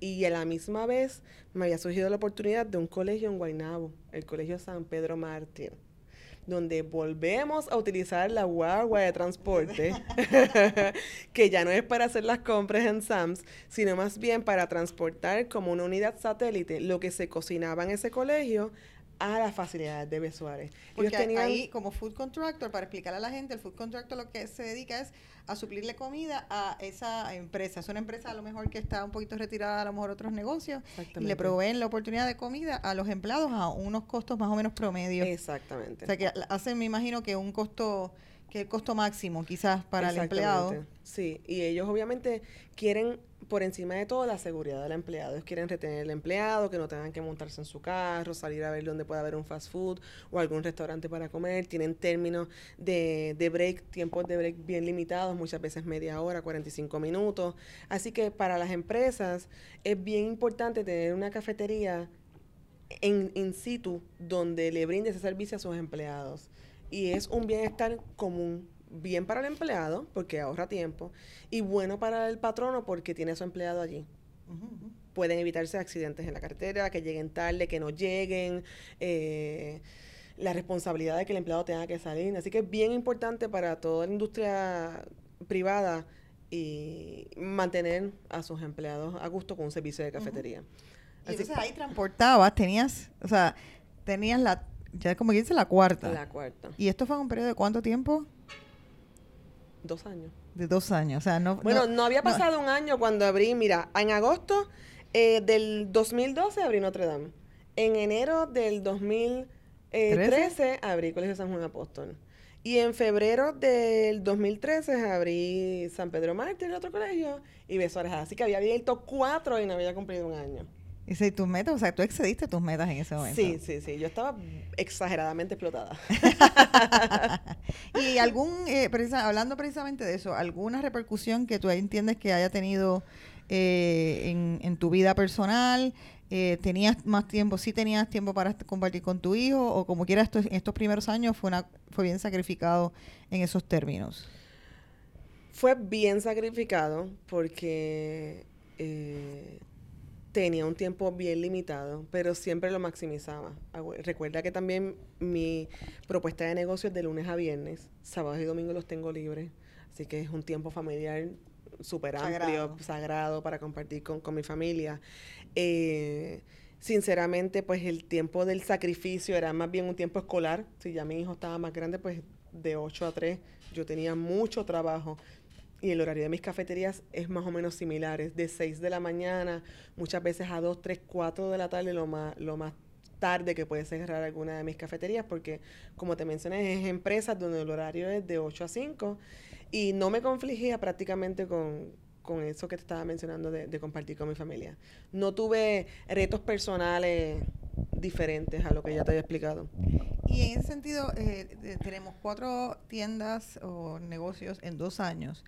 Y a la misma vez me había surgido la oportunidad de un colegio en Guaynabo, el Colegio San Pedro Mártir donde volvemos a utilizar la guagua de transporte, que ya no es para hacer las compras en Sams, sino más bien para transportar como una unidad satélite lo que se cocinaba en ese colegio a las facilidades de Besuárez. Porque ahí, como food contractor, para explicar a la gente, el food contractor lo que se dedica es a suplirle comida a esa empresa. Es una empresa a lo mejor que está un poquito retirada a lo mejor otros negocios y le proveen la oportunidad de comida a los empleados a unos costos más o menos promedio. Exactamente. O sea que hacen, me imagino que un costo que el costo máximo quizás para el empleado. Sí, y ellos obviamente quieren por encima de todo la seguridad del empleado. Ellos quieren retener al empleado, que no tengan que montarse en su carro, salir a ver dónde puede haber un fast food o algún restaurante para comer. Tienen términos de, de break, tiempos de break bien limitados, muchas veces media hora, 45 minutos. Así que para las empresas es bien importante tener una cafetería en in situ donde le brinde ese servicio a sus empleados. Y es un bienestar común bien para el empleado, porque ahorra tiempo, y bueno para el patrono, porque tiene a su empleado allí. Pueden evitarse accidentes en la cartera, que lleguen tarde, que no lleguen, eh, la responsabilidad de que el empleado tenga que salir. Así que es bien importante para toda la industria privada y mantener a sus empleados a gusto con un servicio de cafetería. Y entonces ahí transportabas, tenías, o sea, tenías la, ya como dice, la cuarta. La cuarta. ¿Y esto fue un periodo de cuánto tiempo? Dos años. De dos años, o sea, no... Bueno, no, había pasado un año cuando abrí, mira, en agosto eh, del 2012 abrí Notre Dame. En enero del 2013 abrí Colegio San Juan Apóstol. Y en febrero del 2013 abrí San Pedro Mártir, otro colegio, y Beso Así que había abierto cuatro y no había cumplido un año. Y si tus metas, o sea, tú excediste tus metas en ese momento. Sí, sí, sí. Yo estaba exageradamente explotada. y algún, eh, hablando precisamente de eso, ¿alguna repercusión que tú entiendes que haya tenido eh, en, tu vida personal? Eh, ¿Tenías más tiempo? ¿Sí tenías tiempo para compartir con tu hijo? ¿O como quiera, estos, estos primeros años fue, una, fue bien sacrificado en esos términos? Fue bien sacrificado porque tenía un tiempo bien limitado, pero siempre lo maximizaba. Recuerda que también mi propuesta de negocio es de lunes a viernes, sábados y domingos los tengo libres, así que es un tiempo familiar súper amplio, sagrado para compartir con, mi familia. Eh, sinceramente, pues el tiempo del sacrificio era más bien un tiempo escolar. Si ya mi hijo estaba más grande, pues de 8 a 3 yo tenía mucho trabajo y el horario de mis cafeterías es más o menos similar, es de 6 de la mañana, muchas veces a 2, 3, 4 de la tarde, lo más, lo más tarde que puede cerrar alguna de mis cafeterías, porque como te mencioné, es empresas donde el horario es de 8 a 5 y no me confligía prácticamente con, con eso que te estaba mencionando de, compartir con mi familia. No tuve retos personales diferentes a lo que ya te había explicado. Y en ese sentido, eh, tenemos cuatro tiendas o negocios en dos años.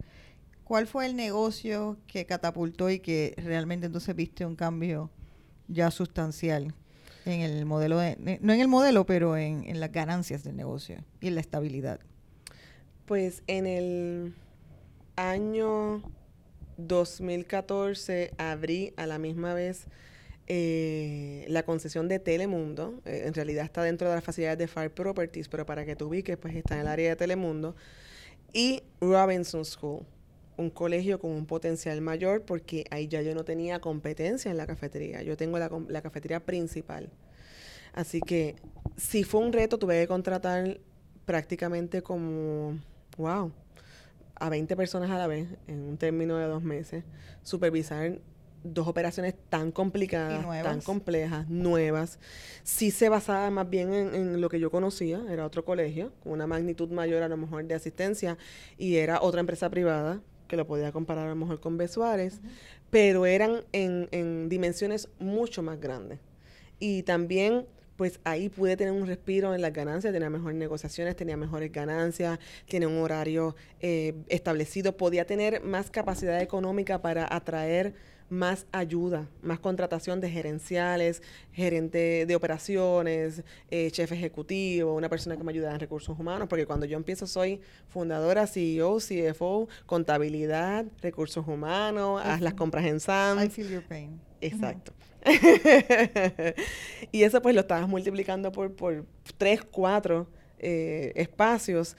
¿Cuál fue el negocio que catapultó y que realmente entonces viste un cambio ya sustancial en el modelo, de, no en el modelo, pero en, las ganancias del negocio y en la estabilidad? Pues en el año 2014 abrí a la misma vez eh, la concesión de Telemundo. Eh, en realidad está dentro de las facilidades de Fire Properties, pero para que tú ubiques, pues está en el área de Telemundo. Y Robinson School un colegio con un potencial mayor porque ahí ya yo no tenía competencia en la cafetería. Yo tengo la, la cafetería principal. Así que si fue un reto, tuve que contratar prácticamente como, wow, a 20 personas a la vez en un término de dos meses, supervisar dos operaciones tan complicadas, tan complejas, nuevas. Sí se basaba más bien en, lo que yo conocía, era otro colegio, con una magnitud mayor a lo mejor de asistencia, y era otra empresa privada, que lo podía comparar a lo mejor con B. Suárez, pero eran en, en dimensiones mucho más grandes. Y también pues ahí pude tener un respiro en las ganancias, tenía mejores negociaciones, tenía mejores ganancias, tenía un horario eh, establecido, podía tener más capacidad económica para atraer más ayuda, más contratación de gerenciales, gerente de operaciones, eh, chef ejecutivo, una persona que me ayuda en recursos humanos, porque cuando yo empiezo soy fundadora, CEO, CFO, contabilidad, recursos humanos, haz las compras en SAM. I feel your pain. Exacto. y eso pues lo estabas multiplicando por, por tres, cuatro eh, espacios.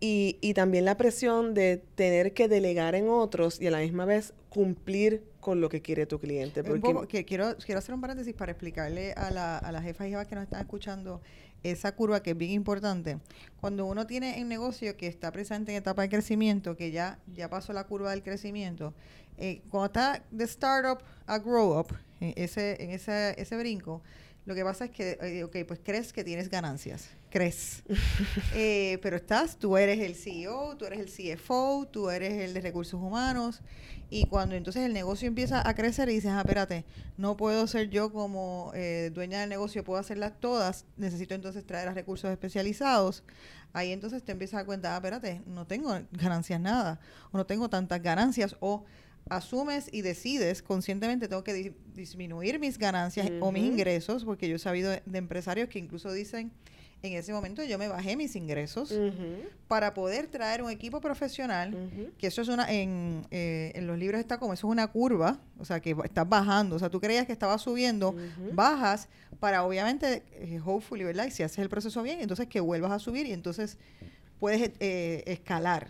Y, y, también la presión de tener que delegar en otros y a la misma vez cumplir con lo que quiere tu cliente. Porque... quiero, quiero hacer un paréntesis para explicarle a la, a la jefa y jefas que nos están escuchando esa curva que es bien importante. Cuando uno tiene un negocio que está presente en etapa de crecimiento, que ya, ya pasó la curva del crecimiento, eh, cuando está de startup a grow up, en ese, en ese, ese brinco, lo que pasa es que, eh, ok, pues crees que tienes ganancias, crees. Eh, pero estás, tú eres el CEO, tú eres el CFO, tú eres el de recursos humanos. Y cuando entonces el negocio empieza a crecer y dices, ah, espérate, no puedo ser yo como eh, dueña del negocio, puedo hacerlas todas, necesito entonces traer a recursos especializados. Ahí entonces te empiezas a cuenta, ah, espérate, no tengo ganancias nada, o no tengo tantas ganancias, o asumes y decides conscientemente tengo que disminuir mis ganancias o mis ingresos, porque yo he sabido de, empresarios que incluso dicen, en ese momento yo me bajé mis ingresos para poder traer un equipo profesional, que eso es una, en, eh, en los libros está como, eso es una curva, o sea, que estás bajando, o sea, tú creías que estaba subiendo, bajas para obviamente, eh, hopefully, ¿verdad? Y si haces el proceso bien, entonces que vuelvas a subir y entonces puedes eh, escalar.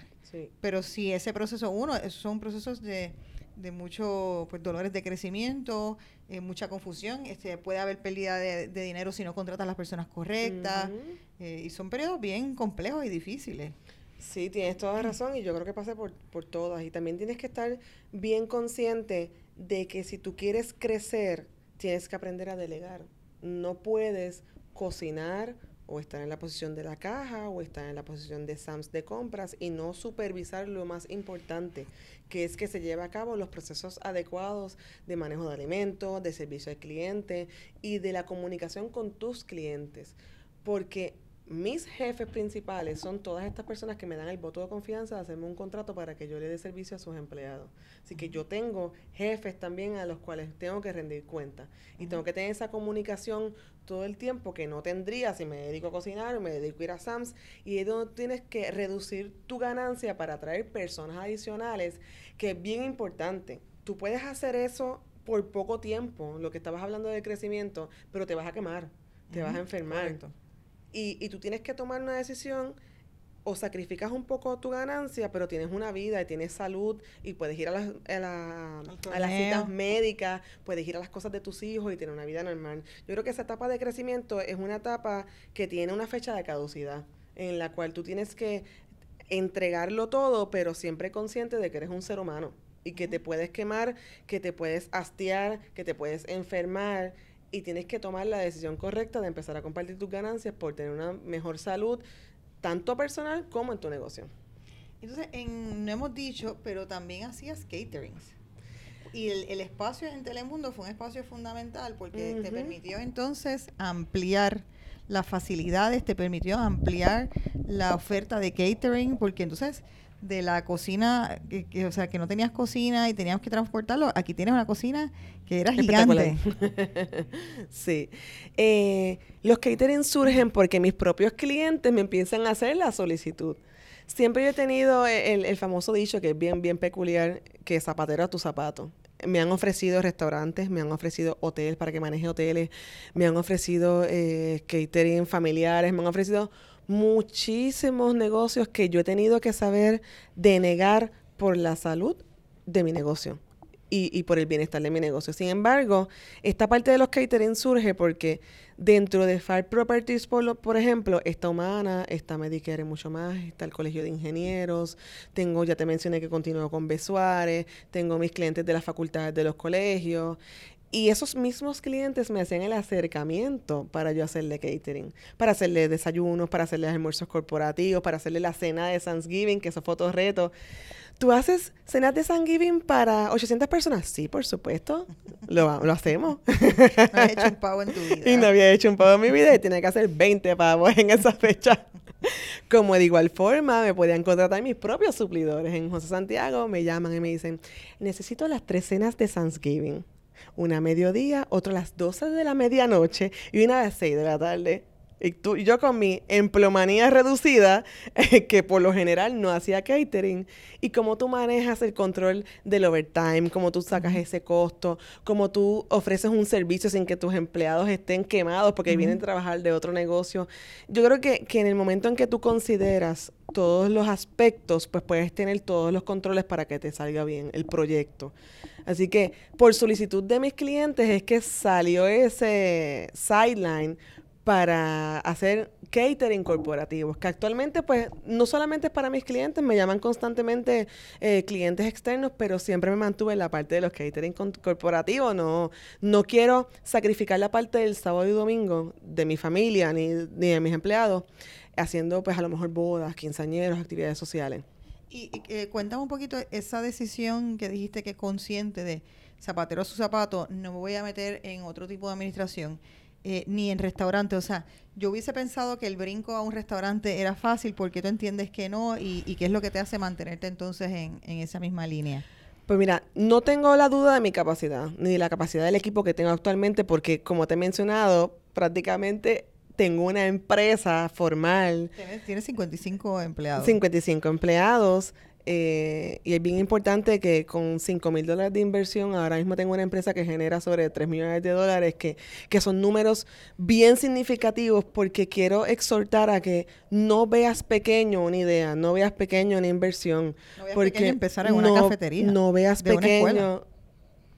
Pero si ese proceso, uno, son procesos de, de muchos pues, dolores de crecimiento, eh, mucha confusión, este, puede haber pérdida de, dinero si no contratas a las personas correctas, eh, y son periodos bien complejos y difíciles. Sí, tienes toda razón y yo creo que pasa por, por todas. Y también tienes que estar bien consciente de que si tú quieres crecer, tienes que aprender a delegar. No puedes cocinar o estar en la posición de la caja o estar en la posición de SAMS de compras y no supervisar lo más importante, que es que se lleve a cabo los procesos adecuados de manejo de alimentos, de servicio al cliente y de la comunicación con tus clientes. Porque mis jefes principales son todas estas personas que me dan el voto de confianza de hacerme un contrato para que yo le dé servicio a sus empleados. Así que yo tengo jefes también a los cuales tengo que rendir cuenta. Y tengo que tener esa comunicación todo el tiempo que no tendría si me dedico a cocinar o me dedico a ir a SAMS. Y es donde tienes que reducir tu ganancia para atraer personas adicionales, que es bien importante. Tú puedes hacer eso por poco tiempo, lo que estabas hablando de crecimiento, pero te vas a quemar, te vas a enfermar. Y, y tú tienes que tomar una decisión o sacrificas un poco tu ganancia, pero tienes una vida y tienes salud y puedes ir a las, a, las citas médicas, puedes ir a las cosas de tus hijos y tener una vida normal. Yo creo que esa etapa de crecimiento es una etapa que tiene una fecha de caducidad, en la cual tú tienes que entregarlo todo, pero siempre consciente de que eres un ser humano y que te puedes quemar, que te puedes hastiar, que te puedes enfermar y tienes que tomar la decisión correcta de empezar a compartir tus ganancias por tener una mejor salud, tanto personal como en tu negocio. Entonces, en, no hemos dicho, pero también hacías caterings. Y el, espacio en Telemundo fue un espacio fundamental porque te permitió entonces ampliar las facilidades, te permitió ampliar la oferta de catering, porque entonces de la cocina, que, o sea, que no tenías cocina y teníamos que transportarlo, aquí tienes una cocina que era gigante. sí. Eh, los catering surgen porque mis propios clientes me empiezan a hacer la solicitud. Siempre yo he tenido el, el famoso dicho que es bien, bien peculiar, que zapatero a tu zapato me han ofrecido restaurantes, me han ofrecido hoteles para que maneje hoteles, me han ofrecido eh, catering familiares, me han ofrecido muchísimos negocios que yo he tenido que saber denegar por la salud de mi negocio. y, por el bienestar de mi negocio. Sin embargo, esta parte de los catering surge porque dentro de Fire Properties, por, por ejemplo, está Humana, está Medicare y mucho más, está el Colegio de Ingenieros, tengo, ya te mencioné que continúo con Besuárez, tengo mis clientes de las facultades de los colegios, y esos mismos clientes me hacían el acercamiento para yo hacerle catering, para hacerle desayunos, para hacerle almuerzos corporativos, para hacerle la cena de Thanksgiving, que eso fue otro reto. ¿Tú haces cenas de Thanksgiving para 800 personas? Sí, por supuesto. Lo, lo hacemos. No había hecho un pavo en tu vida. Y no había hecho un pavo en mi vida y tenía que hacer 20 pavos en esa fecha. Como de igual forma, me podían contratar mis propios suplidores. En José Santiago me llaman y me dicen, necesito las tres cenas de Thanksgiving una a mediodía, otra a las 12 de la medianoche y una a las 6 de la tarde. Y, tú, y yo con mi emplomanía reducida, que por lo general no hacía catering, y cómo tú manejas el control del overtime, cómo tú sacas ese costo, cómo tú ofreces un servicio sin que tus empleados estén quemados porque vienen a trabajar de otro negocio. Yo creo que, que en el momento en que tú consideras todos los aspectos, pues puedes tener todos los controles para que te salga bien el proyecto. Así que por solicitud de mis clientes es que salió ese sideline para hacer catering corporativos, que actualmente pues no solamente es para mis clientes, me llaman constantemente eh, clientes externos, pero siempre me mantuve en la parte de los catering corporativos, no, no quiero sacrificar la parte del sábado y domingo de mi familia ni, ni de mis empleados, haciendo pues a lo mejor bodas, quinceañeros, actividades sociales. Y, eh, cuéntame un poquito esa decisión que dijiste que es consciente de zapatero a su zapato, no me voy a meter en otro tipo de administración, eh, ni en restaurante. O sea, yo hubiese pensado que el brinco a un restaurante era fácil porque tú entiendes que no y, y qué es lo que te hace mantenerte entonces en, en esa misma línea. Pues mira, no tengo la duda de mi capacidad, ni de la capacidad del equipo que tengo actualmente, porque como te he mencionado, prácticamente tengo una empresa formal. Tienes, 55 empleados. 55 empleados. Eh, y es bien importante que con 5 mil dólares de inversión, ahora mismo tengo una empresa que genera sobre 3 millones de dólares, que, que son números bien significativos porque quiero exhortar a que no veas pequeño una idea, no veas pequeño una inversión. No veas porque pequeño empezar en una cafetería. No veas pequeño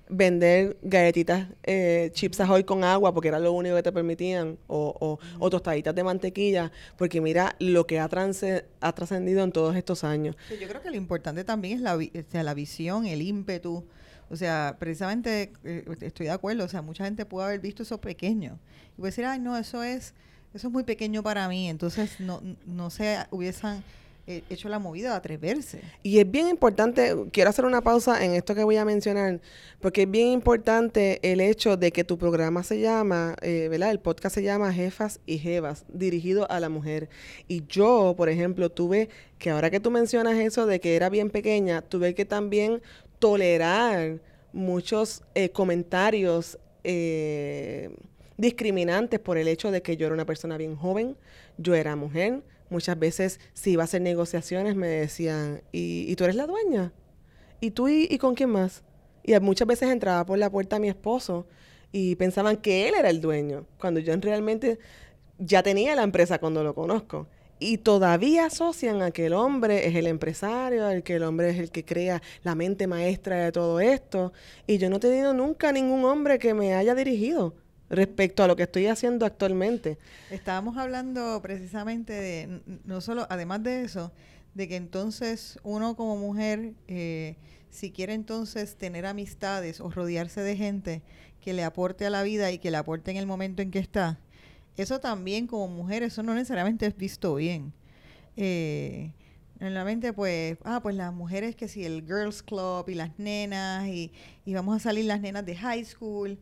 vender galletitas, eh, chips ahoy con agua, porque era lo único que te permitían, o, o, tostaditas de mantequilla, porque mira lo que ha, ha trascendido en todos estos años. Yo creo que lo importante también es la, la visión, el ímpetu. O sea, precisamente eh, estoy de acuerdo, o sea, mucha gente pudo haber visto eso pequeño y puede decir, ay, no, eso es, eso es muy pequeño para mí, entonces no, no se hubiesen hecho la movida de atreverse. Y es bien importante, quiero hacer una pausa en esto que voy a mencionar, porque es bien importante el hecho de que tu programa se llama, eh, ¿verdad? El podcast se llama Jefas y Jevas, dirigido a la mujer. Y yo, por ejemplo, tuve que ahora que tú mencionas eso de que era bien pequeña, tuve que también tolerar muchos eh, comentarios eh, discriminantes por el hecho de que yo era una persona bien joven, yo era mujer, Muchas veces, si iba a hacer negociaciones, me decían, ¿y, tú eres la dueña? ¿Y tú y, con quién más? Y muchas veces entraba por la puerta mi esposo y pensaban que él era el dueño, cuando yo realmente ya tenía la empresa cuando lo conozco. Y todavía asocian a que el hombre es el empresario, el que el hombre es el que crea la mente maestra de todo esto. Y yo no he tenido nunca ningún hombre que me haya dirigido respecto a lo que estoy haciendo actualmente. Estábamos hablando precisamente de, no solo, además de eso, de que entonces uno como mujer, eh, si quiere entonces tener amistades o rodearse de gente que le aporte a la vida y que le aporte en el momento en que está, eso también como mujer, eso no necesariamente es visto bien. Eh, Normalmente, pues, ah, pues las mujeres que si el Girls Club y las nenas, y, y vamos a salir las nenas de high school,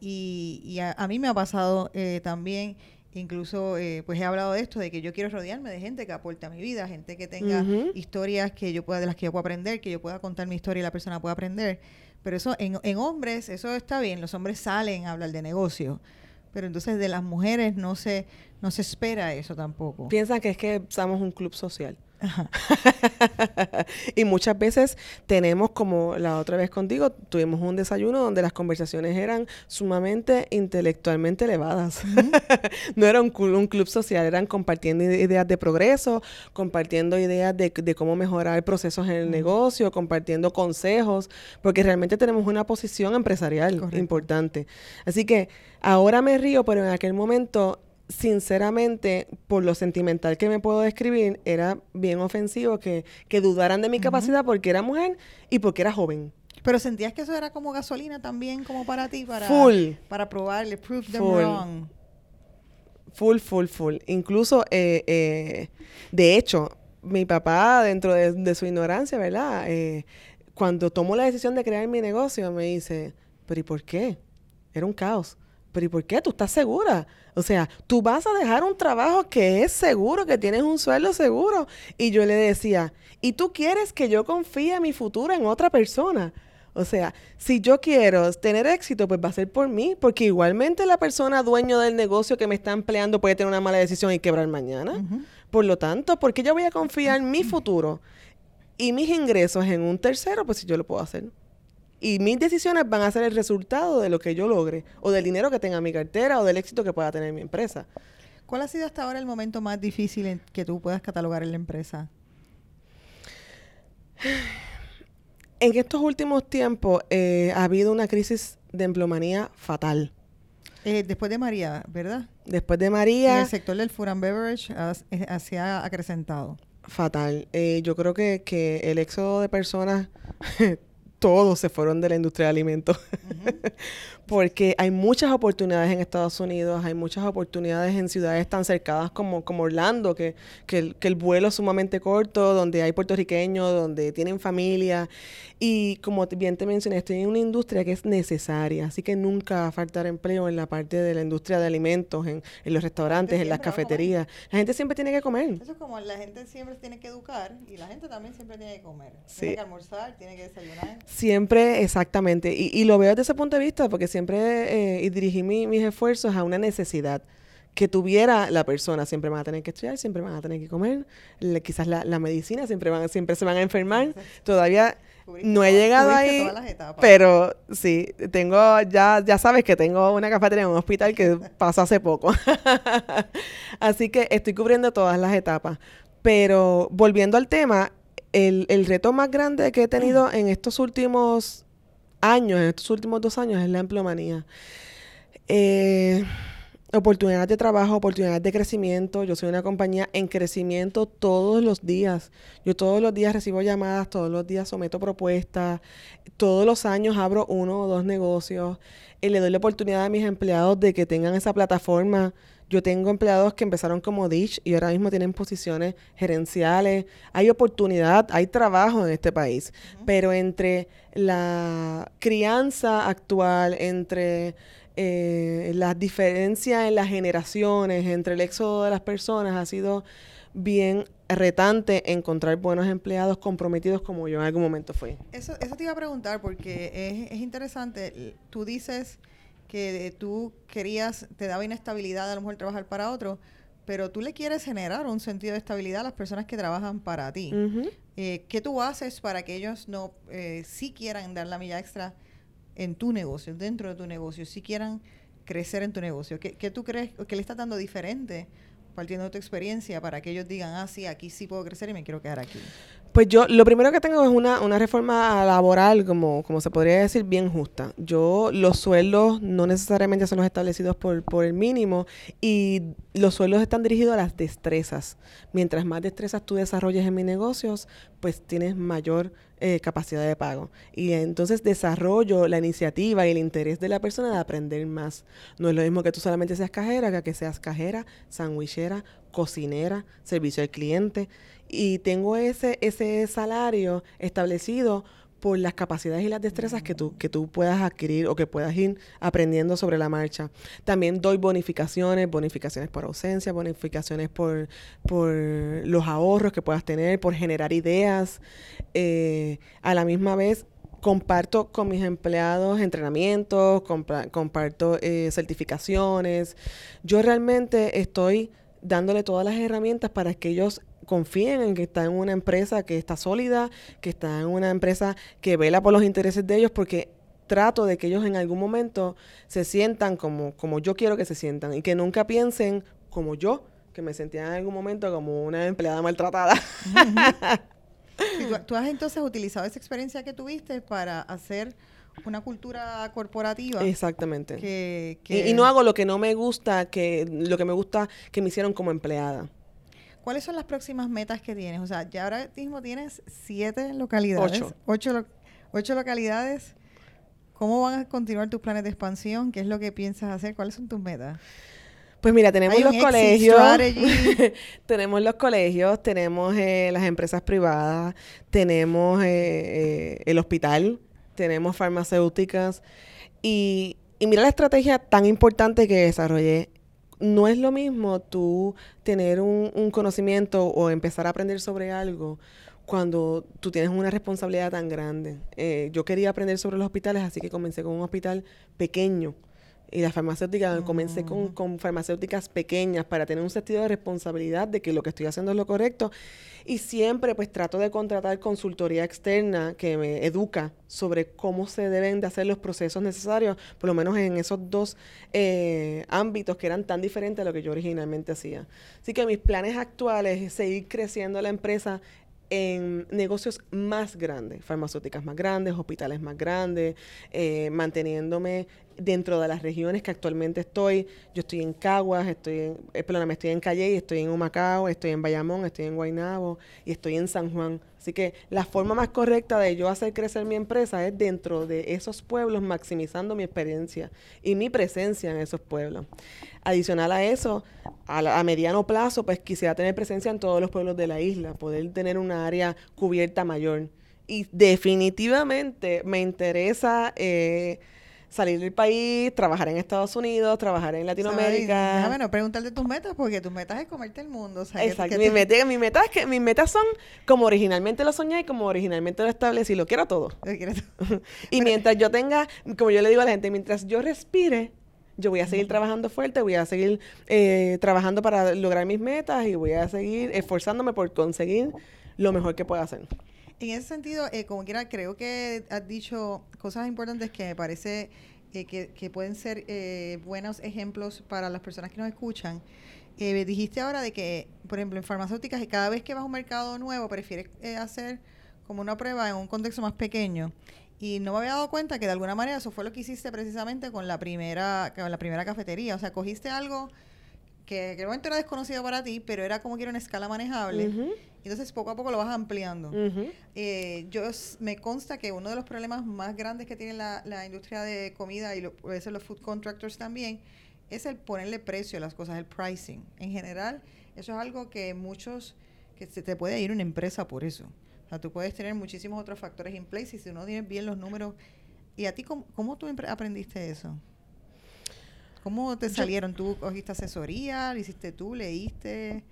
y, a, mí me ha pasado eh, también, incluso eh, pues he hablado de esto, de que yo quiero rodearme de gente que aporte a mi vida, gente que tenga historias que yo pueda, de las que yo pueda aprender, que yo pueda contar mi historia y la persona pueda aprender. Pero eso en, en hombres, eso está bien, los hombres salen a hablar de negocio. Pero entonces de las mujeres no se, no se espera eso tampoco. Piensan que es que somos un club social. y muchas veces tenemos, como la otra vez contigo, tuvimos un desayuno donde las conversaciones eran sumamente intelectualmente elevadas. no era un, un, club social, eran compartiendo ideas de progreso, compartiendo ideas de, cómo mejorar procesos en el negocio, compartiendo consejos, porque realmente tenemos una posición empresarial importante. Así que ahora me río, pero en aquel momento sinceramente, por lo sentimental que me puedo describir, era bien ofensivo que, dudaran de mi capacidad porque era mujer y porque era joven. Pero sentías que eso era como gasolina también, como para ti, para, full. para probarle, prove them wrong. Full, full, full. Incluso, eh, eh, de hecho, mi papá, dentro de, su ignorancia, ¿verdad? Eh, cuando tomó la decisión de crear mi negocio, me dice, pero ¿y por qué? Era un caos. ¿Pero y por qué? ¿Tú estás segura? O sea, tú vas a dejar un trabajo que es seguro, que tienes un sueldo seguro. Y yo le decía, ¿y tú quieres que yo confíe mi futuro en otra persona? O sea, si yo quiero tener éxito, pues va a ser por mí, porque igualmente la persona dueño del negocio que me está empleando puede tener una mala decisión y quebrar mañana. Por lo tanto, ¿por qué yo voy a confiar mi futuro y mis ingresos en un tercero? Pues si yo lo puedo hacer y mis decisiones van a ser el resultado de lo que yo logre, o del dinero que tenga mi cartera, o del éxito que pueda tener mi empresa. ¿Cuál ha sido hasta ahora el momento más difícil en que tú puedas catalogar en la empresa? En estos últimos tiempos eh, ha habido una crisis de empleomanía fatal. Eh, después de María, ¿verdad? Después de María. el sector del food and beverage eh, se ha acrecentado. Fatal. yo creo que, que el éxodo de personas todos se fueron de la industria de alimentos. Porque hay muchas oportunidades en Estados Unidos, hay muchas oportunidades en ciudades tan cercanas como, como Orlando, que, el, que el vuelo es sumamente corto, donde hay puertorriqueños, donde tienen familia. Y como bien te mencioné, estoy en una industria que es necesaria, así que nunca va a faltar empleo en la parte de la industria de alimentos, en, los restaurantes, en las cafeterías. La gente siempre tiene que comer. Eso es como la gente siempre tiene que educar y la gente también siempre tiene que comer. Tiene que almorzar, tiene que desayunar. Siempre, exactamente. Y, y, lo veo desde ese punto de vista, porque siempre eh, dirigí mis esfuerzos a una necesidad que tuviera la persona. Siempre van a tener que estudiar, siempre van a tener que comer. quizás la, la, medicina, siempre, van, siempre se van a enfermar. Todavía no he llegado ahí, pero sí, tengo, ya, ya sabes que tengo una cafetería en un hospital que pasó hace poco. Así que estoy cubriendo todas las etapas. Pero volviendo al tema, el, el reto más grande que he tenido en estos últimos años, en estos últimos dos años, es la empleomanía. Eh, oportunidades de trabajo, oportunidades de crecimiento. Yo soy una compañía en crecimiento todos los días. Yo todos los días recibo llamadas, todos los días someto propuestas, todos los años abro uno o dos negocios. Y le doy la oportunidad a mis empleados de que tengan esa plataforma yo tengo empleados que empezaron como Dish y ahora mismo tienen posiciones gerenciales. Hay oportunidad, hay trabajo en este país, pero entre la crianza actual, entre eh, las diferencias en las generaciones, entre el éxodo de las personas, ha sido bien retante encontrar buenos empleados comprometidos como yo en algún momento fui. Eso, eso te iba a preguntar porque es, es interesante. Tú dices que tú querías, te daba inestabilidad a lo mejor trabajar para otro, pero tú le quieres generar un sentido de estabilidad a las personas que trabajan para ti. Eh, ¿Qué tú haces para que ellos no, eh, sí quieran dar la milla extra en tu negocio, dentro de tu negocio, si quieran crecer en tu negocio? ¿Qué, qué tú crees que le estás dando diferente partiendo de tu experiencia para que ellos digan, ah, sí, aquí sí puedo crecer y me quiero quedar aquí? Pues yo, lo primero que tengo es una, una reforma laboral, como, como se podría decir, bien justa. Yo, los sueldos no necesariamente son los establecidos por, por el mínimo y los sueldos están dirigidos a las destrezas. Mientras más destrezas tú desarrolles en mis negocios, pues tienes mayor eh, capacidad de pago. Y entonces desarrollo la iniciativa y el interés de la persona de aprender más. No es lo mismo que tú solamente seas cajera, que que seas cajera, sandwichera, cocinera, servicio al cliente y tengo ese, ese salario establecido por las capacidades y las destrezas que tú, que tú puedas adquirir o que puedas ir aprendiendo sobre la marcha. También doy bonificaciones, bonificaciones por ausencia, bonificaciones por, por los ahorros que puedas tener, por generar ideas. Eh, a la misma vez, comparto con mis empleados entrenamientos, comparto eh, certificaciones. Yo realmente estoy dándole todas las herramientas para que ellos confíen en que está en una empresa que está sólida, que está en una empresa que vela por los intereses de ellos, porque trato de que ellos en algún momento se sientan como, como yo quiero que se sientan y que nunca piensen como yo, que me sentía en algún momento como una empleada maltratada. tú, has entonces utilizado esa experiencia que tuviste para hacer una cultura corporativa. Exactamente. y, no hago lo que no me gusta, que lo que me gusta que me hicieron como empleada. ¿Cuáles son las próximas metas que tienes? O sea, ya ahora mismo tienes siete localidades. Ocho. Ocho, localidades. ¿Cómo van a continuar tus planes de expansión? ¿Qué es lo que piensas hacer? ¿Cuáles son tus metas? Pues mira, tenemos los colegios, tenemos los colegios, tenemos eh, las empresas privadas, tenemos eh, eh, el hospital, tenemos farmacéuticas y, y mira la estrategia tan importante que desarrollé no es lo mismo tú tener un, conocimiento o empezar a aprender sobre algo cuando tú tienes una responsabilidad tan grande. Eh, yo quería aprender sobre los hospitales, así que comencé con un hospital pequeño. Y la farmacéutica, comencé con, mm. con, farmacéuticas pequeñas para tener un sentido de responsabilidad de que lo que estoy haciendo es lo correcto y siempre pues trato de contratar consultoría externa que me educa sobre cómo se deben de hacer los procesos necesarios, por lo menos en esos dos eh, ámbitos que eran tan diferentes a lo que yo originalmente hacía. Así que mis planes actuales es seguir creciendo la empresa en negocios más grandes, farmacéuticas más grandes, hospitales más grandes, eh, manteniéndome dentro de las regiones que actualmente estoy. Yo estoy en Caguas, estoy en, eh, estoy en Calle, estoy en Humacao, estoy en Bayamón, estoy en Guaynabo y estoy en San Juan. Así que la forma más correcta de yo hacer crecer mi empresa es dentro de esos pueblos, maximizando mi experiencia y mi presencia en esos pueblos. Adicional a eso, a, a mediano plazo, pues quisiera tener presencia en todos los pueblos de la isla, poder tener una área cubierta mayor. Y definitivamente me interesa... Eh, salir del país, trabajar en Estados Unidos, trabajar en Latinoamérica. Ah, bueno, pregúntale tus metas, porque tus metas es comerte el mundo. Exacto. mi, meta, mi meta es que mis metas son como originalmente lo soñé y como originalmente lo establecí. Lo quiero todo. Lo quiero todo. y mientras yo tenga, como yo le digo a la gente, mientras yo respire, yo voy a seguir trabajando fuerte, voy a seguir eh, trabajando para lograr mis metas y voy a seguir esforzándome por conseguir lo mejor que pueda hacer. En ese sentido, eh, como quiera, creo que has dicho cosas importantes que me parece eh, que, pueden ser eh, buenos ejemplos para las personas que nos escuchan. dijiste ahora de que, por ejemplo, en farmacéuticas, cada vez que vas a un mercado nuevo, prefieres hacer como una prueba en un contexto más pequeño. Y no me había dado cuenta que de alguna manera eso fue lo que hiciste precisamente con la primera, con la primera cafetería. O sea, cogiste algo que en momento era desconocido para ti, pero era como que era una escala manejable. Entonces poco a poco lo vas ampliando. Eh, yo me consta que uno de los problemas más grandes que tiene la, industria de comida y lo, puede ser los food contractors también es el ponerle precio a las cosas, el pricing. En general, eso es algo que muchos, que se te puede ir una empresa por eso. O sea, tú puedes tener muchísimos otros factores en place y si no tienes bien los números. ¿Y a ti cómo, cómo tú aprendiste eso? ¿Cómo te salieron? ¿Tú cogiste asesoría? ¿Lo hiciste tú? ¿Leíste?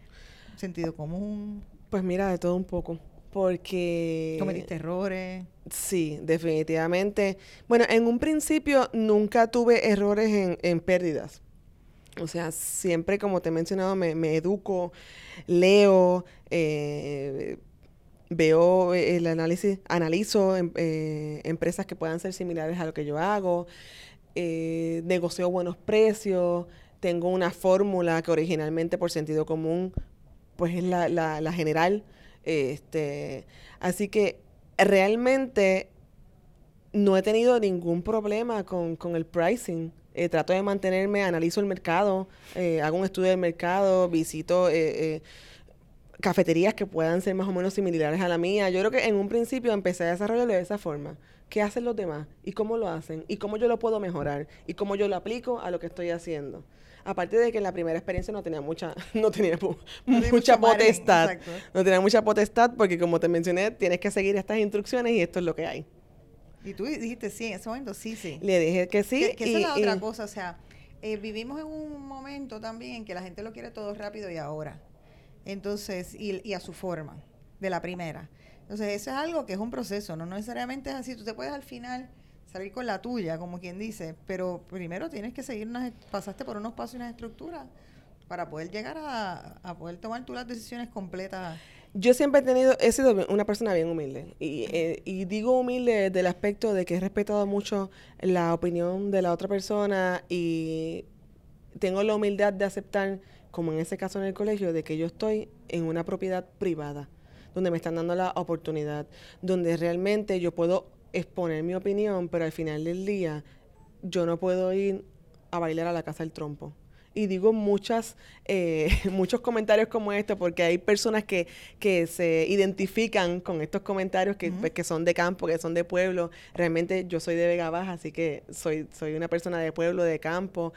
¿Sentido común? Pues mira, de todo un poco. Porque... ¿Cometiste errores? Sí, definitivamente. Bueno, en un principio nunca tuve errores en, en pérdidas. O sea, siempre, como te he mencionado, me, me educo, leo, eh, veo el análisis, analizo em, eh, empresas que puedan ser similares a lo que yo hago, eh, negocio buenos precios, tengo una fórmula que originalmente por sentido común pues es la, la, general. Este, así que realmente no he tenido ningún problema con, el pricing. Eh, trato de mantenerme, analizo el mercado, eh, hago un estudio del mercado, visito eh, cafeterías que puedan ser más o menos similares a la mía. Yo creo que en un principio empecé a desarrollarlo de esa forma. ¿Qué hacen los demás? ¿Y cómo lo hacen? ¿Y cómo yo lo puedo mejorar? ¿Y cómo yo lo aplico a lo que estoy haciendo? Aparte de que en la primera experiencia no tenía mucha, no tenía mucha potestad. no tenía mucha potestad porque como te mencioné, tienes que seguir estas instrucciones y esto es lo que hay. Y tú dijiste sí, en ese momento sí, sí. Le dije que sí. Que, esa es la otra cosa, o sea, eh, vivimos en un momento también en que la gente lo quiere todo rápido y ahora. Entonces, y, y a su forma, de la primera. Entonces, eso es algo que es un proceso, no necesariamente es así. Tú te puedes al final salir con la tuya, como quien dice, pero primero tienes que seguir unas, pasaste por unos pasos y unas estructuras. para poder llegar a, a poder tomar tú las decisiones completas. Yo siempre he tenido, he sido una persona bien humilde. Y, eh, y digo humilde del aspecto de que he respetado mucho la opinión de la otra persona y tengo la humildad de aceptar, como en ese caso en el colegio, de que yo estoy en una propiedad privada, donde me están dando la oportunidad, donde realmente yo puedo exponer mi opinión, pero al final del día yo no puedo ir a bailar a la casa del trompo y digo muchas, eh, muchos comentarios como estos porque hay personas que, que se identifican con estos comentarios que, pues, que, son de campo, que son de pueblo. Realmente yo soy de Vega Baja, así que soy, soy una persona de pueblo, de campo.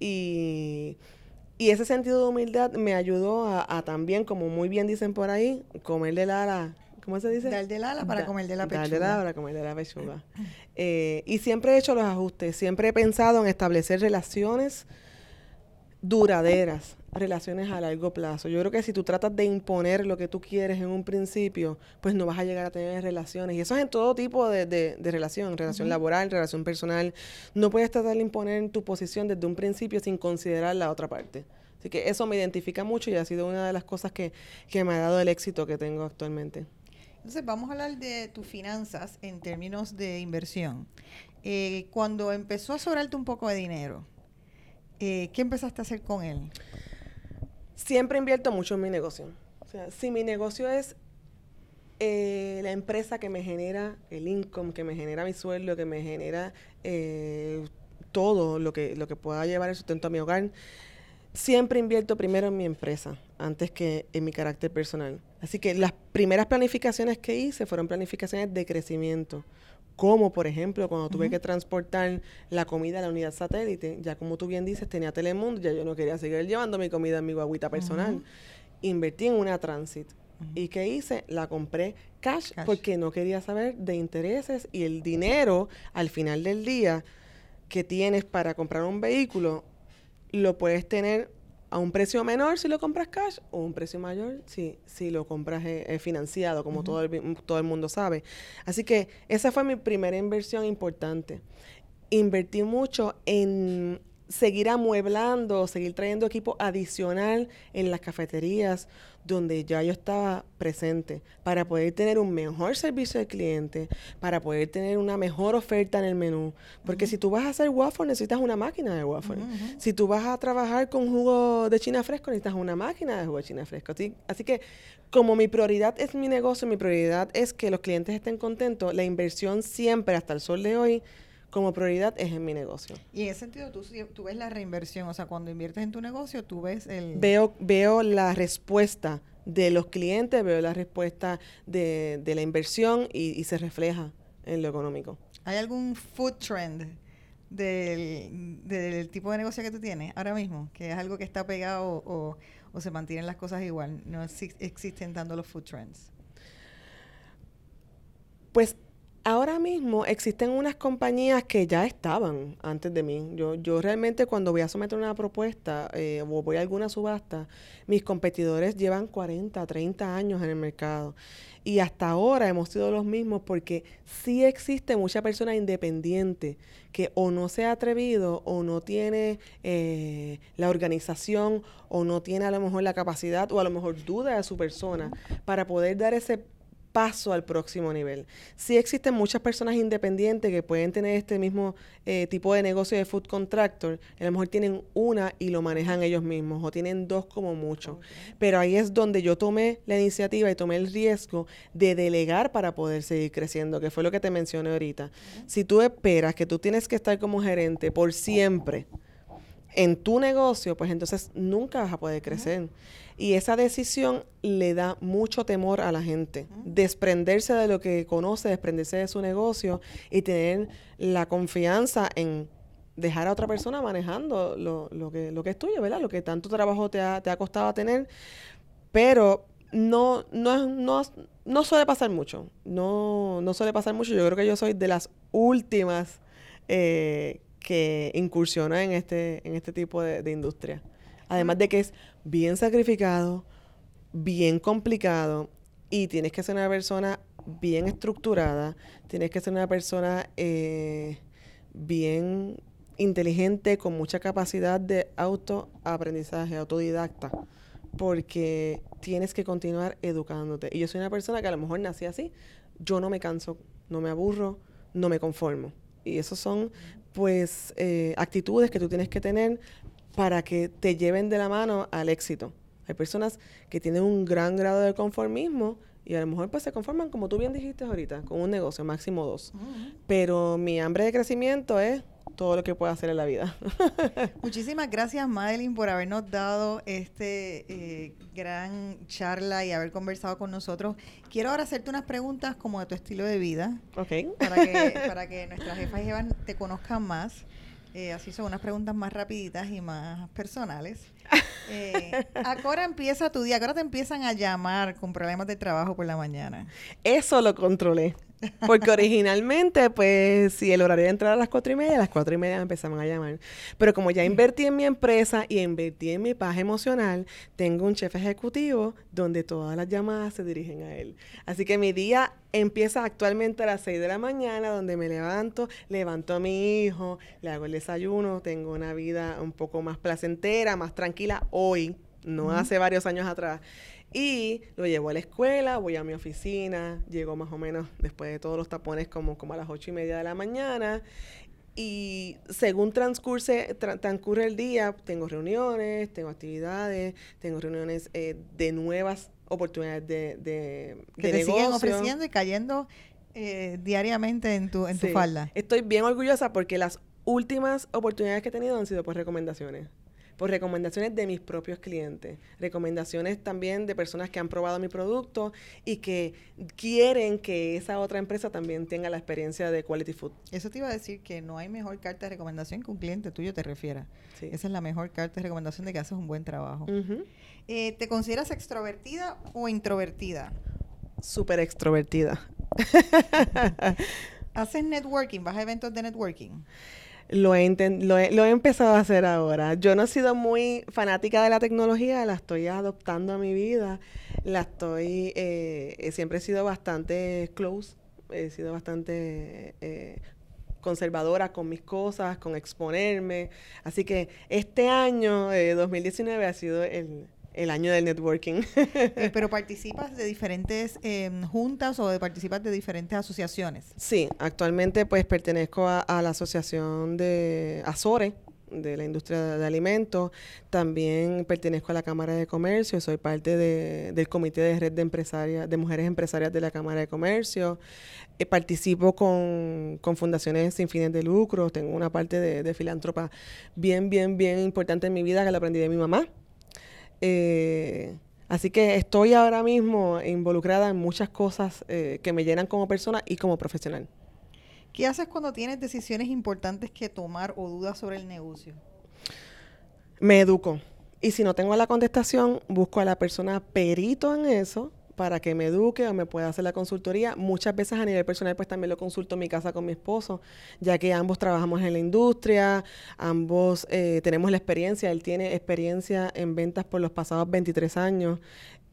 Y, y ese sentido de humildad me ayudó a, también, como muy bien dicen por ahí, comer de la ¿Cómo se dice? Dar del ala para comer de la pechuga. Dar del ala para comer de la pechuga. Eh, y siempre he hecho los ajustes, siempre he pensado en establecer relaciones duraderas, relaciones a largo plazo. Yo creo que si tú tratas de imponer lo que tú quieres en un principio, pues no vas a llegar a tener relaciones. Y eso es en todo tipo de, de, relación, relación laboral, relación personal. No puedes tratar de imponer tu posición desde un principio sin considerar la otra parte. Así que eso me identifica mucho y ha sido una de las cosas que, que me ha dado el éxito que tengo actualmente. Entonces, vamos a hablar de tus finanzas en términos de inversión. Eh, cuando empezó a sobrarte un poco de dinero, eh, ¿qué empezaste a hacer con él? Siempre invierto mucho en mi negocio. O sea, si mi negocio es eh, la empresa que me genera el income, que me genera mi sueldo, que me genera eh, todo lo que, lo que pueda llevar el sustento a mi hogar, siempre invierto primero en mi empresa antes que en mi carácter personal. Así que las primeras planificaciones que hice fueron planificaciones de crecimiento como por ejemplo cuando tuve que transportar la comida a la unidad satélite, ya como tú bien dices, tenía Telemundo, ya yo no quería seguir llevando mi comida en mi guaguita personal. Invertí en una Transit. ¿Y qué hice? La compré cash, porque no quería saber de intereses y el dinero al final del día que tienes para comprar un vehículo lo puedes tener a un precio menor si lo compras cash o un precio mayor si, si lo compras eh, eh, financiado, como todo, el, todo el mundo sabe. Así que esa fue mi primera inversión importante. Invertí mucho en seguir amueblando, seguir trayendo equipo adicional en las cafeterías donde ya yo estaba presente para poder tener un mejor servicio al cliente, para poder tener una mejor oferta en el menú. Porque si tú vas a hacer waffle, necesitas una máquina de waffle. Si tú vas a trabajar con jugo de China fresco, necesitas una máquina de jugo de China fresco. Así, así que como mi prioridad es mi negocio, mi prioridad es que los clientes estén contentos, la inversión siempre hasta el sol de hoy como prioridad es en mi negocio. Y en ese sentido, tú, tú ves la reinversión, o sea, cuando inviertes en tu negocio, tú ves el... Veo, veo la respuesta de los clientes, veo la respuesta de, de la inversión y, se refleja en lo económico. ¿Hay algún food trend del, del, tipo de negocio que tú tienes ahora mismo? Que es algo que está pegado o, o se mantienen las cosas igual. No existen tanto los food trends. Pues Ahora mismo existen unas compañías que ya estaban antes de mí. Yo, yo realmente cuando voy a someter una propuesta eh, o voy a alguna subasta, mis competidores llevan 40, 30 años en el mercado. Y hasta ahora hemos sido los mismos porque sí existe mucha persona independiente que o no se ha atrevido o no tiene eh, la organización o no tiene a lo mejor la capacidad o a lo mejor duda de su persona para poder dar ese paso al próximo nivel. Sí existen muchas personas independientes que pueden tener este mismo eh, tipo de negocio de food contractor, a lo mejor tienen una y lo manejan ellos mismos, o tienen dos como mucho. Pero ahí es donde yo tomé la iniciativa y tomé el riesgo de delegar para poder seguir creciendo, que fue lo que te mencioné ahorita. Si tú esperas que tú tienes que estar como gerente por siempre, en tu negocio, pues entonces nunca vas a poder crecer. Y esa decisión le da mucho temor a la gente. Desprenderse de lo que conoce, desprenderse de su negocio y tener la confianza en dejar a otra persona manejando lo, lo, que, lo que es tuyo, ¿verdad? Lo que tanto trabajo te ha, te ha costado tener. Pero no, no, no, no suele pasar mucho. No, no suele pasar mucho. Yo creo que yo soy de las últimas eh, que incursiona en este, en este tipo de industria. Además de que es bien sacrificado, bien complicado y tienes que ser una persona bien estructurada, tienes que ser una persona eh, bien inteligente, con mucha capacidad de autoaprendizaje, autodidacta, porque tienes que continuar educándote. Y yo soy una persona que a lo mejor nací así, yo no me canso, no me aburro, no me conformo. Y esas son, pues, eh, actitudes que tú tienes que tener para que te lleven de la mano al éxito. Hay personas que tienen un gran grado de conformismo y a lo mejor pues se conforman, como tú bien dijiste ahorita, con un negocio, máximo dos. Pero mi hambre de crecimiento es todo lo que puedo hacer en la vida. Muchísimas gracias, Madeline, por habernos dado este eh, gran charla y haber conversado con nosotros. Quiero ahora hacerte unas preguntas como de tu estilo de vida. Ok. Para que, para que nuestras jefas y jefas te conozcan más. Eh, así son unas preguntas más rapiditas y más personales. Eh, ¿A qué hora empieza tu día? ¿A qué hora te empiezan a llamar con problemas de trabajo por la mañana? Eso lo controlé. Porque originalmente, pues, si el horario de entrar a las cuatro y media, a las cuatro y media me empezaban a llamar. Pero como ya invertí en mi empresa y invertí en mi paz emocional, tengo un jefe ejecutivo donde todas las llamadas se dirigen a él. Así que mi día empieza actualmente a las seis de la mañana, donde me levanto, levanto a mi hijo, le hago el desayuno, tengo una vida un poco más placentera, más tranquila hoy, no hace varios años atrás. Y lo llevo a la escuela, voy a mi oficina, llego más o menos después de todos los tapones como, como a las ocho y media de la mañana. Y según transcurse, transcurre el día, tengo reuniones, tengo actividades, tengo reuniones eh, de nuevas oportunidades de, de, que te siguen ofreciendo y cayendo eh, diariamente en tu, en tu falda. Estoy bien orgullosa porque las últimas oportunidades que he tenido han sido por recomendaciones por recomendaciones de mis propios clientes, recomendaciones también de personas que han probado mi producto y que quieren que esa otra empresa también tenga la experiencia de Quality Food. Eso te iba a decir que no hay mejor carta de recomendación que un cliente tuyo te refiera. Esa es la mejor carta de recomendación de que haces un buen trabajo. Eh, ¿Te consideras extrovertida o introvertida? Súper extrovertida. ¿Haces networking? ¿Vas a eventos de networking? Lo he, lo, he, empezado a hacer ahora. Yo no he sido muy fanática de la tecnología, la estoy adoptando a mi vida. La estoy, eh, siempre he sido bastante close, he sido bastante eh, conservadora con mis cosas, con exponerme. Así que este año, 2019, ha sido el, el año del networking. Eh, pero participas de diferentes em, juntas o de participas de diferentes asociaciones. Sí, actualmente pues pertenezco a, la asociación de Azore de la industria de, alimentos. También pertenezco a la Cámara de Comercio, soy parte del comité de red de empresarias, de mujeres empresarias de la Cámara de Comercio. Eh, participo con, fundaciones sin fines de lucro, tengo una parte de, de filántropa bien, bien, bien importante en mi vida que la aprendí de mi mamá eh, así que estoy ahora mismo involucrada en muchas cosas eh, que me llenan como persona y como profesional. ¿Qué haces cuando tienes decisiones importantes que tomar o dudas sobre el negocio? Me educo. Y si no tengo la contestación, busco a la persona perito en eso para que me eduque o me pueda hacer la consultoría. Muchas veces a nivel personal pues también lo consulto en mi casa con mi esposo, ya que ambos trabajamos en la industria, ambos eh, tenemos la experiencia, él tiene experiencia en ventas por los pasados 23 años.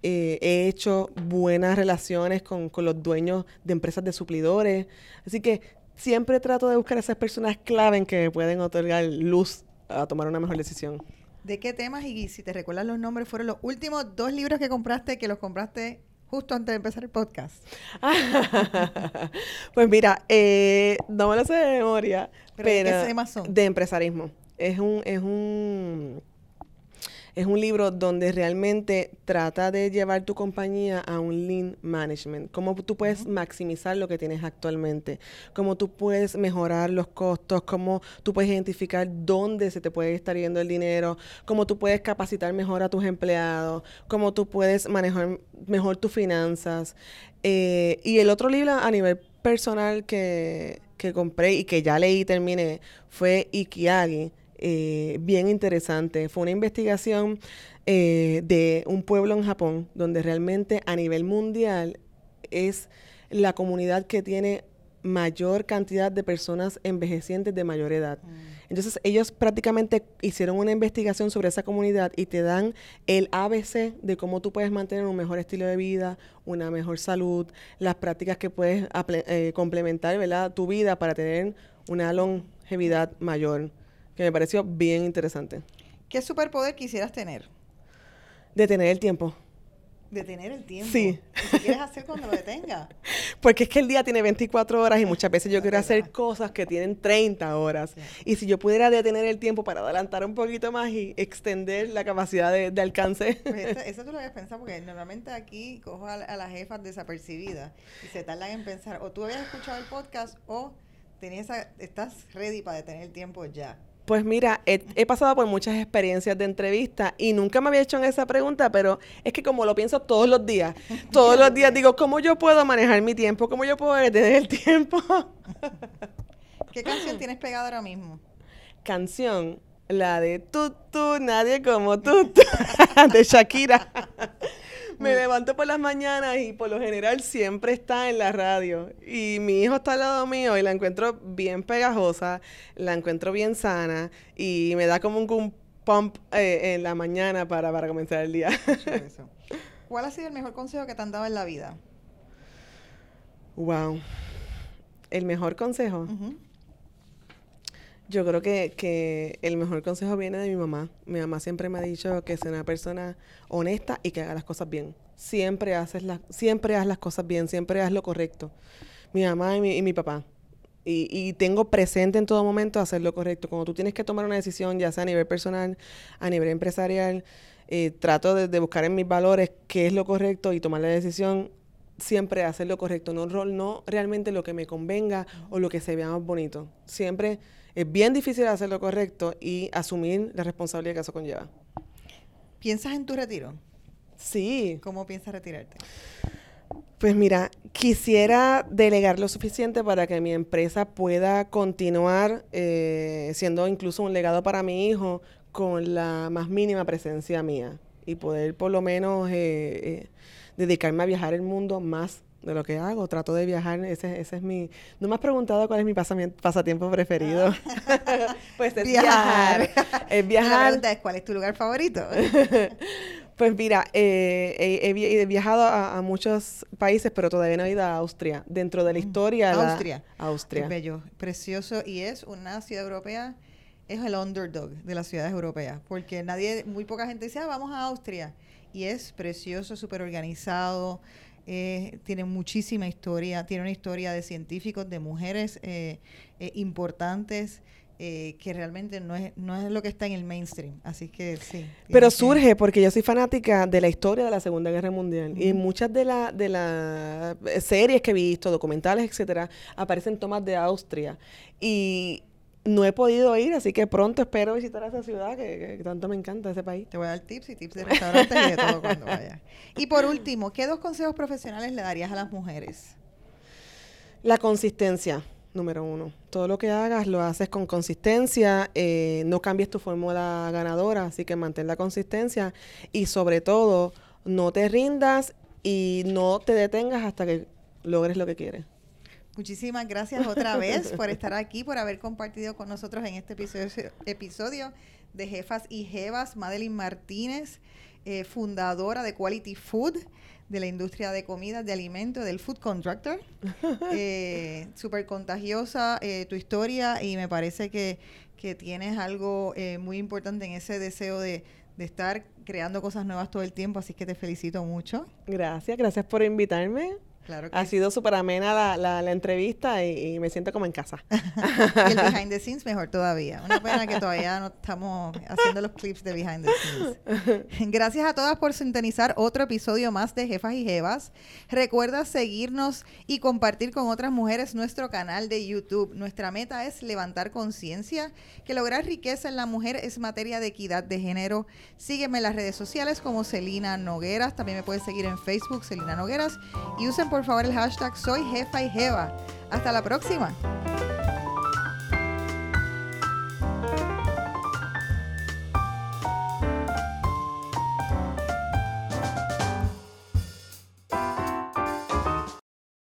Eh, he hecho buenas relaciones con, con los dueños de empresas de suplidores. Así que siempre trato de buscar esas personas clave en que me pueden otorgar luz a tomar una mejor decisión. ¿De qué temas y si te recuerdas los nombres fueron los últimos dos libros que compraste que los compraste justo antes de empezar el podcast? pues mira, eh, no me lo sé de memoria, pero, ¿de qué temas son? De empresarismo. Es un, es un es un libro donde realmente trata de llevar tu compañía a un lean management. Cómo tú puedes maximizar lo que tienes actualmente. Cómo tú puedes mejorar los costos. Cómo tú puedes identificar dónde se te puede estar yendo el dinero. Cómo tú puedes capacitar mejor a tus empleados. Cómo tú puedes manejar mejor tus finanzas. Eh, y el otro libro a nivel personal que, que compré y que ya leí y terminé fue Ikiagi eh, bien interesante. Fue una investigación eh, de un pueblo en Japón donde realmente a nivel mundial es la comunidad que tiene mayor cantidad de personas envejecientes de mayor edad. Mm. Entonces ellos prácticamente hicieron una investigación sobre esa comunidad y te dan el ABC de cómo tú puedes mantener un mejor estilo de vida, una mejor salud, las prácticas que puedes eh, complementar ¿verdad? tu vida para tener una longevidad mayor. Que me pareció bien interesante. ¿Qué superpoder quisieras tener? Detener el tiempo. Detener el tiempo. Sí. ¿Y qué quieres hacer cuando lo detenga? Porque es que el día tiene 24 horas y muchas veces yo quiero hacer cosas que tienen 30 horas. Y si yo pudiera detener el tiempo para adelantar un poquito más y extender la capacidad de, alcance. Pues eso, tú lo habías pensado porque normalmente aquí cojo a, a las jefas desapercibidas y se tardan en pensar o tú habías escuchado el podcast o tenías estás ready para detener el tiempo ya. Pues mira, he, pasado por muchas experiencias de entrevista y nunca me había hecho esa pregunta, pero es que como lo pienso todos los días, todos los días digo, ¿cómo yo puedo manejar mi tiempo? ¿Cómo yo puedo detener el tiempo? ¿Qué canción tienes pegada ahora mismo? Canción, la de tú, tú, nadie como tú, de Shakira. Me levanto por las mañanas y por lo general siempre está en la radio. Y mi hijo está al lado mío y la encuentro bien pegajosa, la encuentro bien sana y me da como un, pump eh, en la mañana para, para comenzar el día. ¿Cuál ha sido el mejor consejo que te han dado en la vida? Wow. El mejor consejo. Yo creo que, que, el mejor consejo viene de mi mamá. Mi mamá siempre me ha dicho que sea una persona honesta y que haga las cosas bien. Siempre haces las, siempre haz las cosas bien, siempre haz lo correcto. Mi mamá y mi, y mi papá. Y, y, tengo presente en todo momento hacer lo correcto. Cuando tú tienes que tomar una decisión, ya sea a nivel personal, a nivel empresarial, eh, trato de, de, buscar en mis valores qué es lo correcto y tomar la decisión siempre hacer lo correcto, no, no realmente lo que me convenga o lo que se vea más bonito. Siempre es bien difícil hacer lo correcto y asumir la responsabilidad que eso conlleva. ¿Piensas en tu retiro? Sí. ¿Cómo piensas retirarte? Pues mira, quisiera delegar lo suficiente para que mi empresa pueda continuar eh, siendo incluso un legado para mi hijo con la más mínima presencia mía y poder por lo menos eh, eh, dedicarme a viajar el mundo más de lo que hago. Trato de viajar, ese, ese es mi... No me has preguntado cuál es mi pasatiempo preferido. Ah. pues es viajar. es viajar. La es, ¿cuál es tu lugar favorito? pues mira, eh, he, viajado a, muchos países, pero todavía no he ido a Austria. Dentro de la mm. historia... Austria. Austria. Es bello, precioso. Y es una ciudad europea es el underdog de las ciudades europeas, porque nadie, muy poca gente dice, ah, vamos a Austria. Y es precioso, súper organizado, eh, tiene muchísima historia, tiene una historia de científicos, de mujeres eh, eh, importantes. que realmente no es, no es lo que está en el mainstream. Así que sí. Pero surge porque yo soy fanática de la historia de la Segunda Guerra Mundial. Y muchas de las de las series que he visto, documentales, etcétera, aparecen tomas de Austria. Y no he podido ir, así que pronto espero visitar esa ciudad que, tanto me encanta, ese país. Te voy a dar tips y tips de restaurantes y de todo cuando vaya. Y por último, ¿qué dos consejos profesionales le darías a las mujeres? La consistencia, número uno. Todo lo que hagas lo haces con consistencia, eh, no cambies tu fórmula ganadora, así que mantén la consistencia y sobre todo, no te rindas y no te detengas hasta que logres lo que quieres. Muchísimas gracias otra vez por estar aquí, por haber compartido con nosotros en este episodio, episodio de Jefas y Jevas. Madeline Martínez, eh, fundadora de Quality Food, de la industria de comida, de alimentos, del Food Contractor. Eh, Súper contagiosa eh, tu historia y me parece que, que tienes algo eh, muy importante en ese deseo de, de estar creando cosas nuevas todo el tiempo, así que te felicito mucho. Gracias, gracias por invitarme ha sido súper amena la, la, entrevista y, me siento como en casa. y el behind the scenes mejor todavía. Una pena que todavía no estamos haciendo los clips de behind the scenes. Gracias a todas por sintonizar otro episodio más de Jefas y Jevas. Recuerda seguirnos y compartir con otras mujeres nuestro canal de YouTube. Nuestra meta es levantar conciencia que lograr riqueza en la mujer es materia de equidad de género. Sígueme en las redes sociales como Celina Nogueras. También me puedes seguir en Facebook, Celina Nogueras. Y usen por por favor el hashtag Soy Jefa y Jeva. Hasta la próxima.